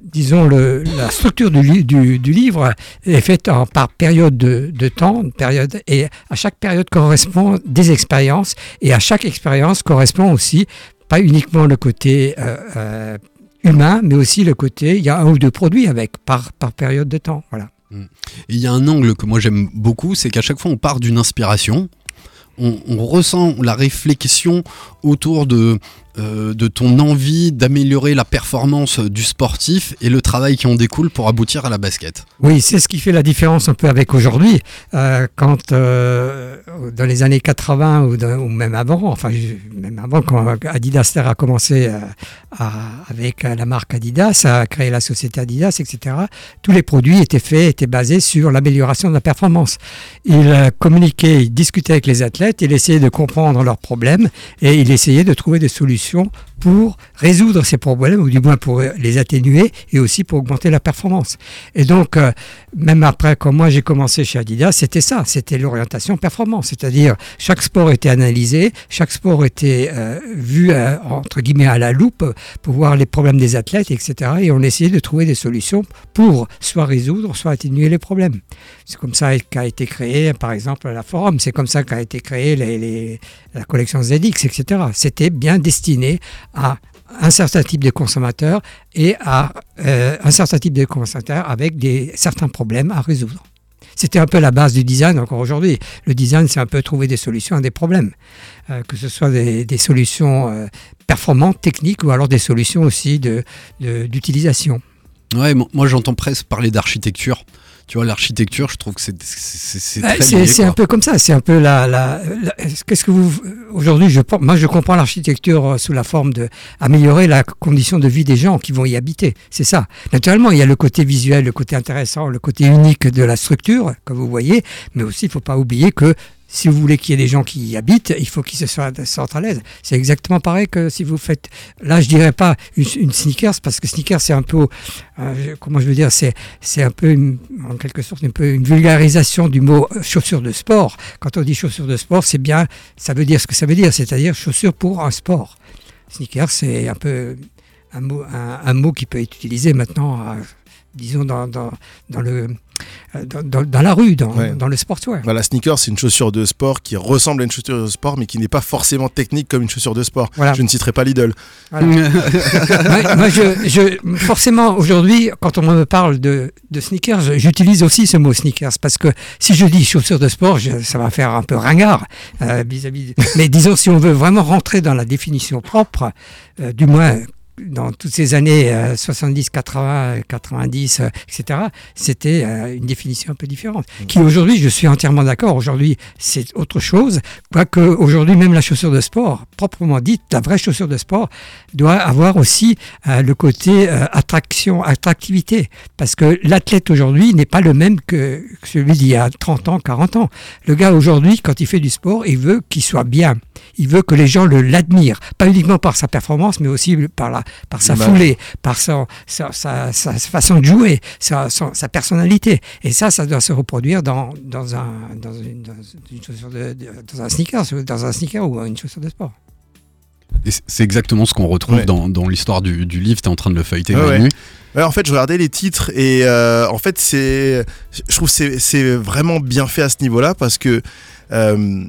disons, le, la structure du, du, livre est faite par période de, de temps, période, et à chaque période correspond des expériences, et à chaque expérience correspond aussi, pas uniquement le côté humain, mais aussi le côté, il y a un ou deux produits avec, par, par période de temps. Voilà. Et il y a un angle que moi j'aime beaucoup, c'est qu'à chaque fois on part d'une inspiration, on, on ressent la réflexion autour de, euh, de ton envie d'améliorer la performance du sportif et le travail qui en découle pour aboutir à la basket. Oui, c'est ce qui fait la différence un peu avec aujourd'hui. Euh, quand euh, dans les années 80 ou, ou même avant, enfin même avant quand Adidas a commencé avec la marque Adidas, à créer la société Adidas, etc. Tous les produits étaient faits, étaient basés sur l'amélioration de la performance. Il communiquait, il discutait avec les athlètes, il essayait de comprendre leurs problèmes et il essayait de trouver des solutions pour résoudre ces problèmes, ou du moins pour les atténuer, et aussi pour augmenter la performance. Et donc, euh, même après, quand moi j'ai commencé chez Adidas, c'était ça, c'était l'orientation performance. C'est-à-dire, chaque sport était analysé, chaque sport était euh, vu, euh, entre guillemets, à la loupe pour voir les problèmes des athlètes, etc. Et on essayait de trouver des solutions pour soit résoudre, soit atténuer les problèmes. C'est comme ça qu'a été créé, par exemple, la Forum, c'est comme ça qu'a été créée la collection ZX, etc. C'était bien destiné à un certain type de consommateurs et à euh, un certain type de consommateurs avec des, certains problèmes à résoudre. C'était un peu la base du design encore aujourd'hui. Le design, c'est un peu trouver des solutions à des problèmes, Euh, que ce soit des, solutions euh, performantes, techniques, ou alors des solutions aussi de- de- d'utilisation. Ouais, mo- moi j'entends presque parler d'architecture. Tu vois, l'architecture, je trouve que c'est c'est- Bah, un peu comme ça. C'est un peu la. la- la- Qu'est-ce que vous aujourd'hui je moi je comprends l'architecture euh, sous la forme de améliorer la condition de vie des gens qui vont y habiter. C'est ça. Naturellement, il y a le côté visuel, le côté intéressant, le côté unique de la structure, comme vous voyez, mais aussi il faut pas oublier que si vous voulez qu'il y ait des gens qui y habitent, il faut qu'ils se sentent à l'aise. C'est exactement pareil que si vous faites. Là, je dirais pas une, sneakers parce que sneakers c'est un peu, euh, comment je veux dire, c'est c'est un peu une- en quelque sorte une vulgarisation du mot euh, chaussure de sport. Quand on dit chaussure de sport, c'est bien, ça veut dire ce que ça veut dire, c'est-à-dire chaussure pour un sport. Sneaker, c'est un peu un mot, un, mot qui peut être utilisé maintenant, euh, disons dans, dans, dans le dans, dans- dans la rue, dans, Ouais. dans le sportswear. Voilà, sneaker, c'est une chaussure de sport qui ressemble à une chaussure de sport, mais qui n'est pas forcément technique comme une chaussure de sport. Voilà. Je ne citerai pas Lidl. Voilà. moi, moi, je, je- forcément, aujourd'hui, quand on me parle de, de sneakers, j'utilise aussi ce mot sneakers parce que si je dis chaussures de sport, je- ça va faire un peu ringard euh, Mais disons, si on veut vraiment rentrer dans la définition propre, euh, du moins dans toutes ces années euh, 70, 80, 90, euh, etc., c'était euh, une définition un peu différente. Qui aujourd'hui, je suis entièrement d'accord. Aujourd'hui, c'est autre chose. Quoique aujourd'hui, même la chaussure de sport, proprement dite, la vraie chaussure de sport, doit avoir aussi euh, le côté euh, attraction, attractivité. Parce que l'athlète aujourd'hui n'est pas le même que celui d'il y a 30 ans, 40 ans. Le gars aujourd'hui, quand il fait du sport, il veut qu'il soit bien. Il veut que les gens l'admirent. Pas uniquement par sa performance, mais aussi par, la, par sa foulée, par son- sa, sa- sa façon de jouer, sa, son- sa personnalité. Et ça, ça doit se reproduire dans, dans, un, dans, une, dans une chaussure de, de- dans un sneaker, dans un sneaker ou une chaussure de sport. C'est- exactement ce qu'on retrouve Ouais. dans, dans l'histoire du, du livre. Tu es en train de le feuilleter, Ouais, ouais. Manu. Ouais, en fait, je regardais les titres et euh, en fait, c'est, je trouve que c'est, c'est vraiment bien fait à ce niveau-là parce que euh,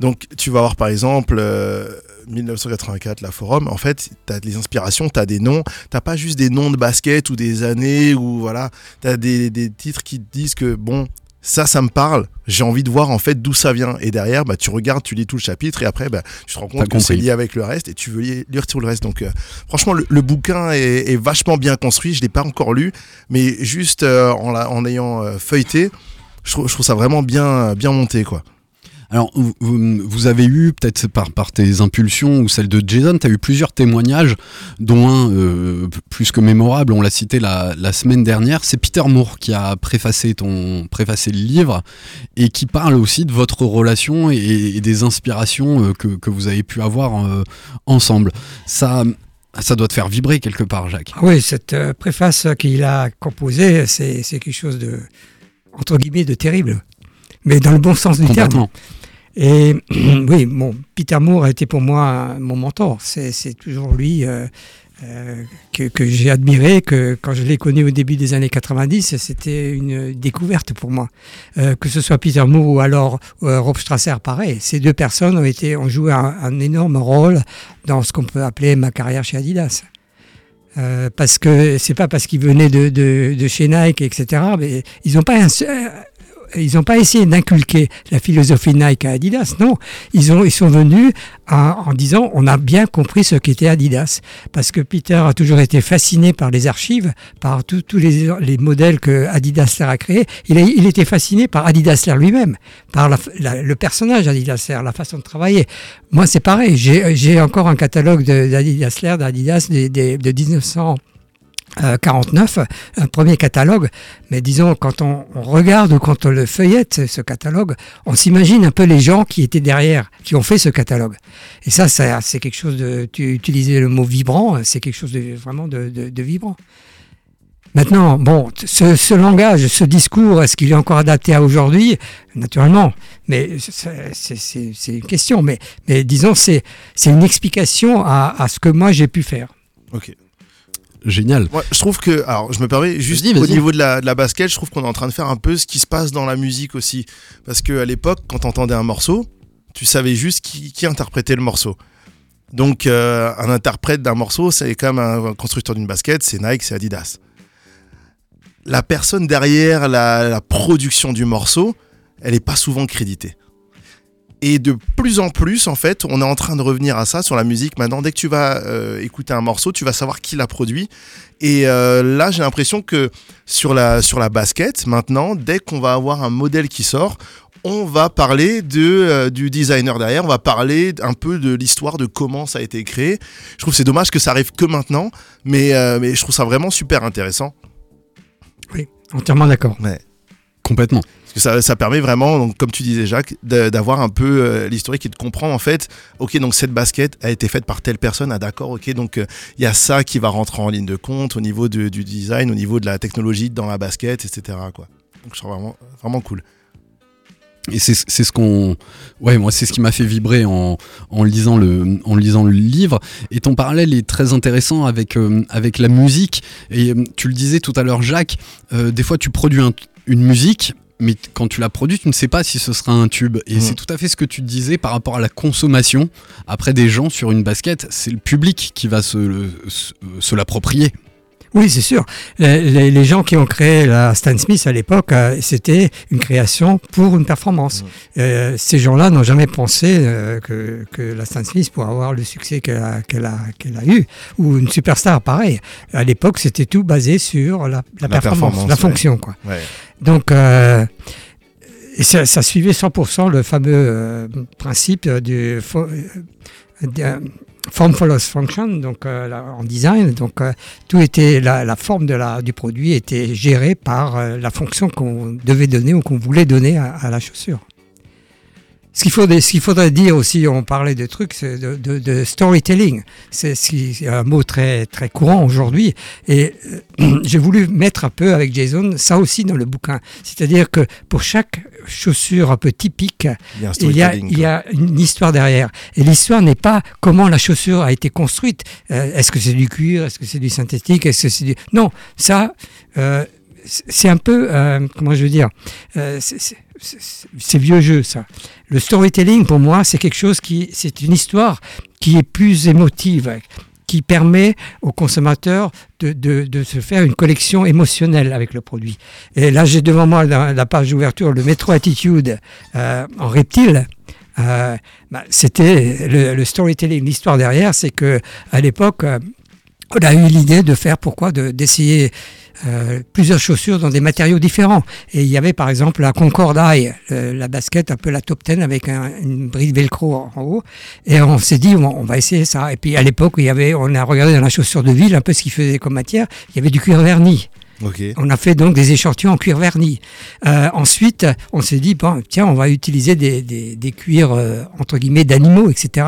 donc tu vas avoir par exemple euh, 1984 la forum. En fait, t'as des inspirations, t'as des noms, t'as pas juste des noms de basket ou des années ou voilà, t'as des, des titres qui te disent que bon. Ça, ça me parle. J'ai envie de voir en fait d'où ça vient. Et derrière, bah, tu regardes, tu lis tout le chapitre et après, bah, tu te rends compte que c'est lié avec le reste et tu veux li- lire tout le reste. Donc, euh, Franchement, le, le bouquin est, est vachement bien construit. Je l'ai pas encore lu, mais juste euh, en, la- en ayant euh, feuilleté, je je trouve ça vraiment bien, bien monté, quoi. Alors, vous, avez eu, peut-être par, par tes impulsions ou celle de Jason, tu as eu plusieurs témoignages, dont un euh, plus que mémorable, on l'a cité la, la semaine dernière, c'est Peter Moore qui a préfacé, ton, préfacé le livre et qui parle aussi de votre relation et, et des inspirations euh, que, que vous avez pu avoir euh, ensemble. Ça, ça doit te faire vibrer quelque part, Jacques. Ah oui, cette préface qu'il a composée, c'est c'est quelque chose de, entre guillemets, de terrible. Mais dans le bon sens du terme. Et oui, bon, Peter Moore a été pour moi mon mentor. C'est toujours lui euh, euh, que, j'ai admiré, que quand je l'ai connu au début des années 90, c'était une découverte pour moi. Euh, que ce soit Peter Moore ou alors Rob Strasser, pareil. Ces deux personnes ont, été, ont joué un, énorme rôle dans ce qu'on peut appeler ma carrière chez Adidas. Parce que c'est pas parce qu'ils venaient de, de, de chez Nike, etc. Mais ils n'ont pas un ils n'ont pas essayé d'inculquer la philosophie Nike à Adidas, non. Ils, ont, ils sont venus en, disant on a bien compris ce qu'était Adidas. Parce que Peter a toujours été fasciné par les archives, par tous les, les modèles que Adidas a créés. Il, il était fasciné par Adidas lui-même, par la- la- le personnage Adidas la façon de travailler. Moi, c'est pareil. J'ai encore un catalogue de- d'Adidas d'Adidas des- des- de 1900. Euh, 49, un premier catalogue, mais disons quand on, regarde ou quand on le feuillette ce- catalogue, on s'imagine un peu les gens qui étaient derrière, qui ont fait ce catalogue. Et ça, c'est quelque chose de, tu utilisais le mot vibrant, c'est quelque chose de vraiment de, vibrant. Maintenant, bon, ce, ce langage, ce discours, est-ce qu'il est encore adapté à aujourd'hui? Naturellement, mais c'est une question. Mais, mais disons, c'est c'est une explication à, à ce que moi j'ai pu faire. Ok. Génial. Je trouve que, alors, je me permets juste au niveau de la, de la basket, je trouve qu'on est en train de faire un peu ce qui se passe dans la musique aussi, parce que à l'époque, quand t'entendais un morceau, tu savais juste qui, qui interprétait le morceau. Donc, euh, un interprète d'un morceau, c'est comme un, un constructeur d'une basket, c'est Nike, c'est Adidas. La personne derrière la, la production du morceau, elle n'est pas souvent créditée. Et de plus en plus, en fait, on est en train de revenir à ça sur la musique. Maintenant, dès que tu vas euh, écouter un morceau, tu vas savoir qui l'a produit. Et euh, là, j'ai l'impression que sur la, sur la basket, maintenant, dès qu'on va avoir un modèle qui sort, on va parler de, euh, du designer derrière, on va parler un peu de l'histoire de comment ça a été créé. Je trouve que c'est dommage que ça arrive que maintenant, mais, euh, mais je trouve ça vraiment super intéressant. Oui, entièrement d'accord. Complètement. Parce que ça, ça permet vraiment, donc, comme tu disais Jacques, d'avoir un peu euh, l'historique et de comprendre en fait, ok, donc cette basket a été faite par telle personne, ah d'accord, ok, donc euh, il y a ça qui va rentrer en ligne de compte au niveau de- du design, au niveau de la technologie dans la basket, etc. Quoi. Donc je trouve vraiment, vraiment cool. Et c'est ce qu'on. Ouais, moi, c'est ce qui m'a fait vibrer en, en, lisant le, en lisant le livre. Et ton parallèle est très intéressant avec, euh, avec la musique. Et tu le disais tout à l'heure, Jacques, euh, des fois, tu produis un- une musique. Mais quand tu la produis, tu ne sais pas si ce sera un tube. Et Mhm. c'est tout à fait ce que tu disais par rapport à la consommation. Après, des gens sur une basket, c'est le public qui va se, le- se, se l'approprier. Oui, c'est sûr. Les, les- gens qui ont créé la Stan Smith à l'époque, euh, c'était une création pour une performance. Euh, ces gens-là n'ont jamais pensé euh, que, que la Stan Smith pourrait avoir le succès qu'elle a, qu'elle a, qu'elle a eu, ou une superstar pareil. À l'époque, c'était tout basé sur la, la performance, performance, la ouais. fonction. Quoi. Ouais. Donc, euh, et ça, ça suivait 100% le fameux euh, principe du euh, form follows function, donc euh, en design. Donc, euh, tout était la, la forme de la, du produit était gérée par euh, la fonction qu'on devait donner ou qu'on voulait donner à, à la chaussure. Ce qu'il faudrait, ce qu'il faudrait dire aussi, on parlait de trucs, c'est de, de- de storytelling. C'est ce un mot très, très courant aujourd'hui. Et euh, j'ai voulu mettre un peu avec Jason ça aussi dans le bouquin. C'est-à-dire que pour chaque chaussure un peu typique, Il y a un il y a, storytelling, il y a une histoire derrière. Et l'histoire n'est pas comment la chaussure a été construite. Euh, est-ce que c'est du cuir? Est-ce que c'est du synthétique? Est-ce que c'est du... Non, ça, euh, c'est c'est un peu, euh, comment je veux dire, euh, c'est- vieux jeu ça. Le storytelling pour moi c'est quelque chose qui, c'est une histoire qui est plus émotive, qui permet au consommateur de, de, de se faire une collection émotionnelle avec le produit. Et là j'ai devant moi la, la page d'ouverture le Metro Attitude euh, en reptile. Euh, bah, c'était le, le storytelling, l'histoire derrière, c'est que à l'époque, euh, on a eu l'idée de faire pourquoi de- d'essayer euh, plusieurs chaussures dans des matériaux différents. Et il y avait par exemple la Concorde Eye, euh, la basket un peu la top 10 avec un- une bride velcro en, haut. Et on s'est dit, on, on va essayer ça. Et puis à l'époque, il y avait, on a regardé dans la chaussure de ville un peu ce qu'il faisait comme matière. Il y avait du cuir verni. Ok. On a fait donc des échantillons en cuir verni. Euh, ensuite, on s'est dit, bon, tiens, on va utiliser des, des, des cuirs, euh, entre guillemets, d'animaux, etc.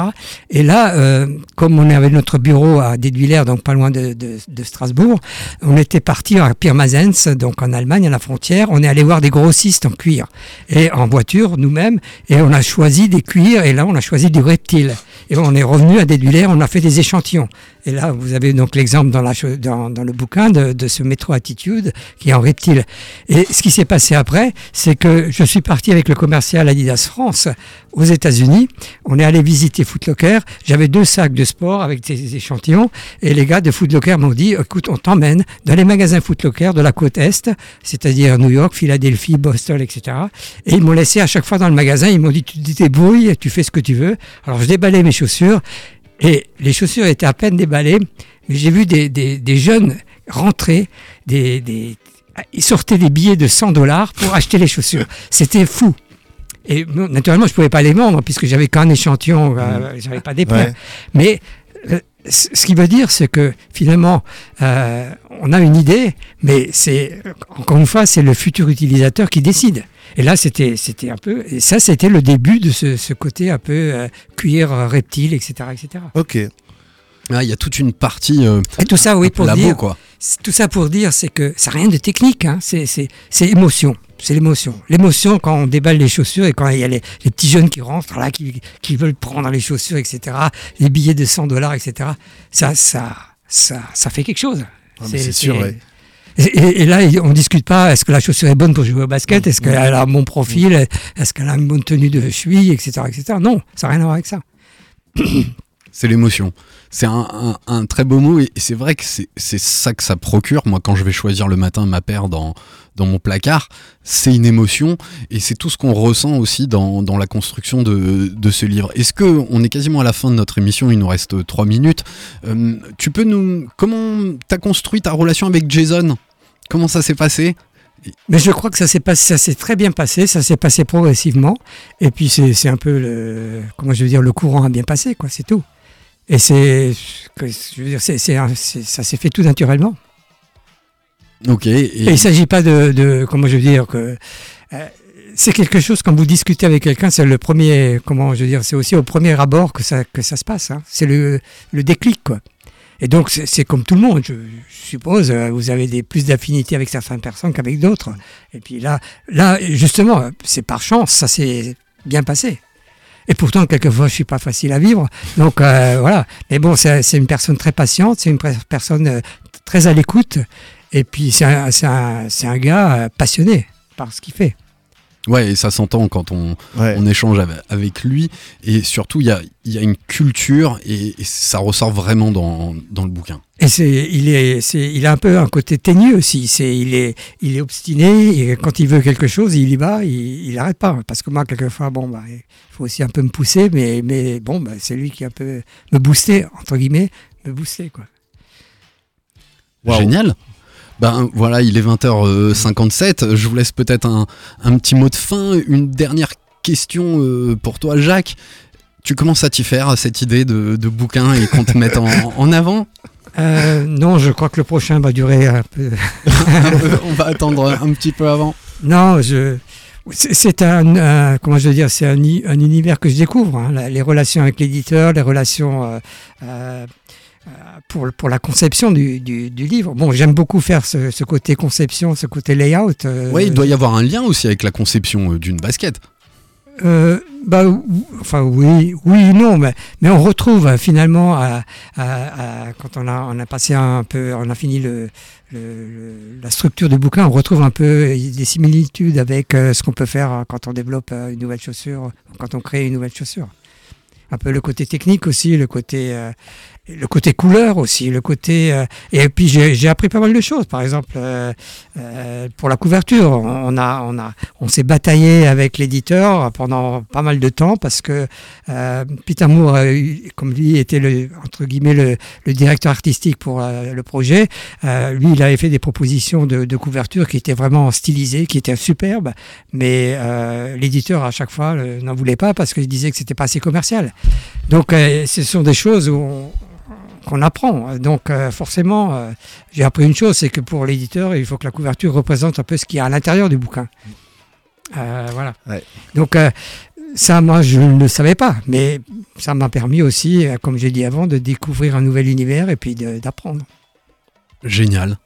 Et là, euh, comme on avait notre bureau à Déduilaire, donc pas loin de, de, de Strasbourg, on était parti à Pirmasens, donc en Allemagne, à la frontière. On est allé voir des grossistes en cuir et en voiture, nous-mêmes, et on a choisi des cuirs, et là, on a choisi du reptile. Et on est revenu à Déduilaire, on a fait des échantillons. Et là, vous avez donc l'exemple dans, dans le bouquin de, de ce métro Attitude qui est en reptile. Et ce qui s'est passé après, c'est que je suis parti avec le commercial Adidas France aux États-Unis. On est allé visiter Footlocker. J'avais deux sacs de sport avec des échantillons. Et les gars de Footlocker m'ont dit, écoute, on t'emmène dans les magasins Footlocker de la côte Est, c'est-à-dire New York, Philadelphie, Boston, etc. Et ils m'ont laissé à chaque fois dans le magasin. Ils m'ont dit, tu te débrouilles, tu fais ce que tu veux. Alors je déballais mes chaussures. Et les chaussures étaient à peine déballées, mais j'ai vu des, des, des jeunes rentrer, des, des, ils sortaient des billets de 100 dollars pour acheter les chaussures. C'était fou. Et naturellement, je pouvais pas les vendre puisque j'avais qu'un échantillon, euh, j'avais pas des. Ouais. Mais euh, ce qui veut dire, c'est que finalement, euh, on a une idée, mais c'est encore une fois, c'est le futur utilisateur qui décide. Et là, c'était, c'était un peu, et ça, c'était le début de ce, ce côté un peu euh, cuir, euh, reptile, etc., etc. Ok. Ah, Il y a toute une partie euh, Et tout ça, oui, pour labo, dire, quoi. c'est- tout ça pour dire, c'est que ça rien de technique, hein. c'est, c'est, c'est émotion. C'est l'émotion. L'émotion quand on déballe les chaussures et quand il y a les, les petits jeunes qui rentrent là, qui, qui veulent prendre les chaussures, etc. Les billets de 100 dollars, etc. Ça, ça, ça, ça fait quelque chose. Ah, c'est sûr, ouais. Et, et- et là, on discute pas est-ce que la chaussure est bonne pour jouer au basket, est-ce qu'elle a un bon profil, est-ce qu'elle a une bonne tenue de cheville, etc. etc. Non, ça n'a rien à voir avec ça. C'est l'émotion. C'est un, un- un très beau mot et c'est vrai que c'est ça que ça procure. Moi, quand je vais choisir le matin ma paire dans, dans mon placard, c'est une émotion et c'est tout ce qu'on ressent aussi dans, dans la construction de, de ce livre. Est-ce que on est quasiment à la fin de notre émission Il nous reste trois minutes. Euh, tu peux nous comment t'as construit ta relation avec Jason? Comment ça s'est passé? Mais je crois que ça s'est passé, ça s'est très bien passé, ça s'est passé progressivement. Et puis c'est un peu le, comment je veux dire, le courant a bien passé, quoi, c'est tout. Et c'est, je veux dire, un- c'est- ça s'est fait tout naturellement. Et il ne s'agit pas de, comment je veux dire, que euh, c'est quelque chose quand vous discutez avec quelqu'un, c'est le premier, comment je veux dire, c'est aussi au premier abord que ça, que ça se passe. hein. C'est le, déclic, quoi. Et donc c'est comme tout le monde, je, suppose. euh, Vous avez plus d'affinité avec certaines personnes qu'avec d'autres. Et puis là, là justement, c'est par chance, ça s'est bien passé. Et pourtant, quelquefois, je suis pas facile à vivre. Donc euh, voilà. Mais bon, c'est une personne très patiente, c'est une personne très à l'écoute. Et puis c'est un, c'est un, c'est un gars euh, passionné par ce qu'il fait. Ouais, et ça s'entend quand on, Ouais. on échange avec, lui. Et surtout, il y a, il y a une culture et, et ça ressort vraiment dans, dans le bouquin. Et c'est, il est, c'est, il a un peu un côté teigneux aussi. C'est, il est, il est obstiné. Et quand il veut quelque chose, il y va. Il, il arrête pas. Parce que moi, quelquefois, bon, bah, il faut aussi un peu me pousser. Mais, mais bon, bah, c'est lui qui un peu me boosté entre guillemets, me boosté quoi. Génial. Ben voilà, il est 20h57. Je vous laisse peut-être un, un petit mot de fin. Une dernière question euh, pour toi, Jacques. Tu commences à t'y faire à cette idée de, de bouquin et qu'on te mette en, en avant? Euh, non, je crois que le prochain va durer un peu. On va attendre un petit peu avant. Non, je. C'est un, un- comment je veux dire, c'est un, univers que je découvre. hein, les relations avec l'éditeur, les relations euh, pour pour la conception du, du, du livre. Bon, j'aime beaucoup faire ce, ce côté conception, ce côté layout. euh, Ouais, il doit y avoir un lien aussi avec la conception euh, d'une basket. Euh, bah, enfin oui, oui, non, mais, mais on retrouve euh, finalement à, à- à- quand on a, on a passé un peu, on a fini le, le- le- la structure du bouquin, on retrouve un peu des similitudes avec euh, ce qu'on peut faire euh, quand on développe euh, une nouvelle chaussure, quand on crée une nouvelle chaussure. Un peu le côté technique aussi, le côté, euh, le côté couleur aussi, le côté. euh, et puis j'ai appris pas mal de choses. Par exemple, euh, euh, pour la couverture, on a, on a, on s'est bataillé avec l'éditeur pendant pas mal de temps parce que euh, Peter Moore, a eu- comme lui était le entre guillemets le, le directeur artistique pour euh, le projet, euh, lui il avait fait des propositions de, de couverture qui étaient vraiment stylisées, qui étaient superbes, mais euh, l'éditeur à chaque fois euh, n'en voulait pas parce qu'il disait que c'était pas assez commercial. Donc euh, ce sont des choses qu'on apprend. Donc euh, forcément, euh, j'ai appris une chose, c'est que pour l'éditeur, il faut que la couverture représente un peu ce qu'il y a à l'intérieur du bouquin. Euh, voilà. Ouais. Donc ça, moi, je ne le savais pas, mais ça m'a permis aussi, comme j'ai dit avant, de découvrir un nouvel univers et puis d'apprendre. Génial,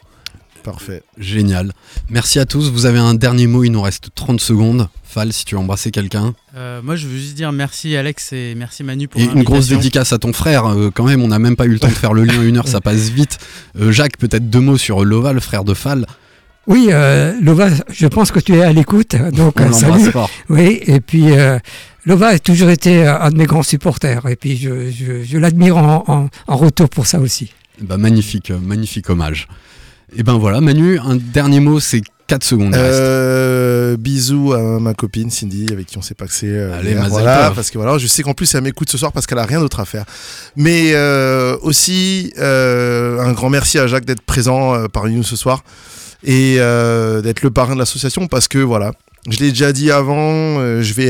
Parfait. génial. Merci à tous. Vous avez un dernier mot, il nous reste 30 secondes. Fal, si tu veux embrasser quelqu'un. Euh, moi, je veux juste dire merci Alex et merci Manu pour Et une grosse dédicace à ton frère, euh, quand même, on n'a même pas eu le temps de faire le lien, une heure, ça passe vite. Euh, Jacques, peut-être deux mots sur Lova, le frère de Fal. Oui, euh, Lova, je pense que tu es à l'écoute, donc On salut. fort. Oui, et puis euh, Lova a toujours été un de mes grands supporters, et puis je, je, je l'admire en, en, en retour pour ça aussi. Bah, magnifique, euh, magnifique hommage. Et ben voilà, Manu, un dernier mot, c'est 4 secondes. Euh, bisous à ma copine Cindy avec qui on s'est paxé. euh, Allez, hier. Voilà, parce que voilà, je sais qu'en plus elle m'écoute ce soir parce qu'elle a rien d'autre à faire. Mais euh, aussi euh, un grand merci à Jacques d'être présent euh, parmi nous ce soir et d'être le parrain de l'association parce que voilà, je l'ai déjà dit avant, je vais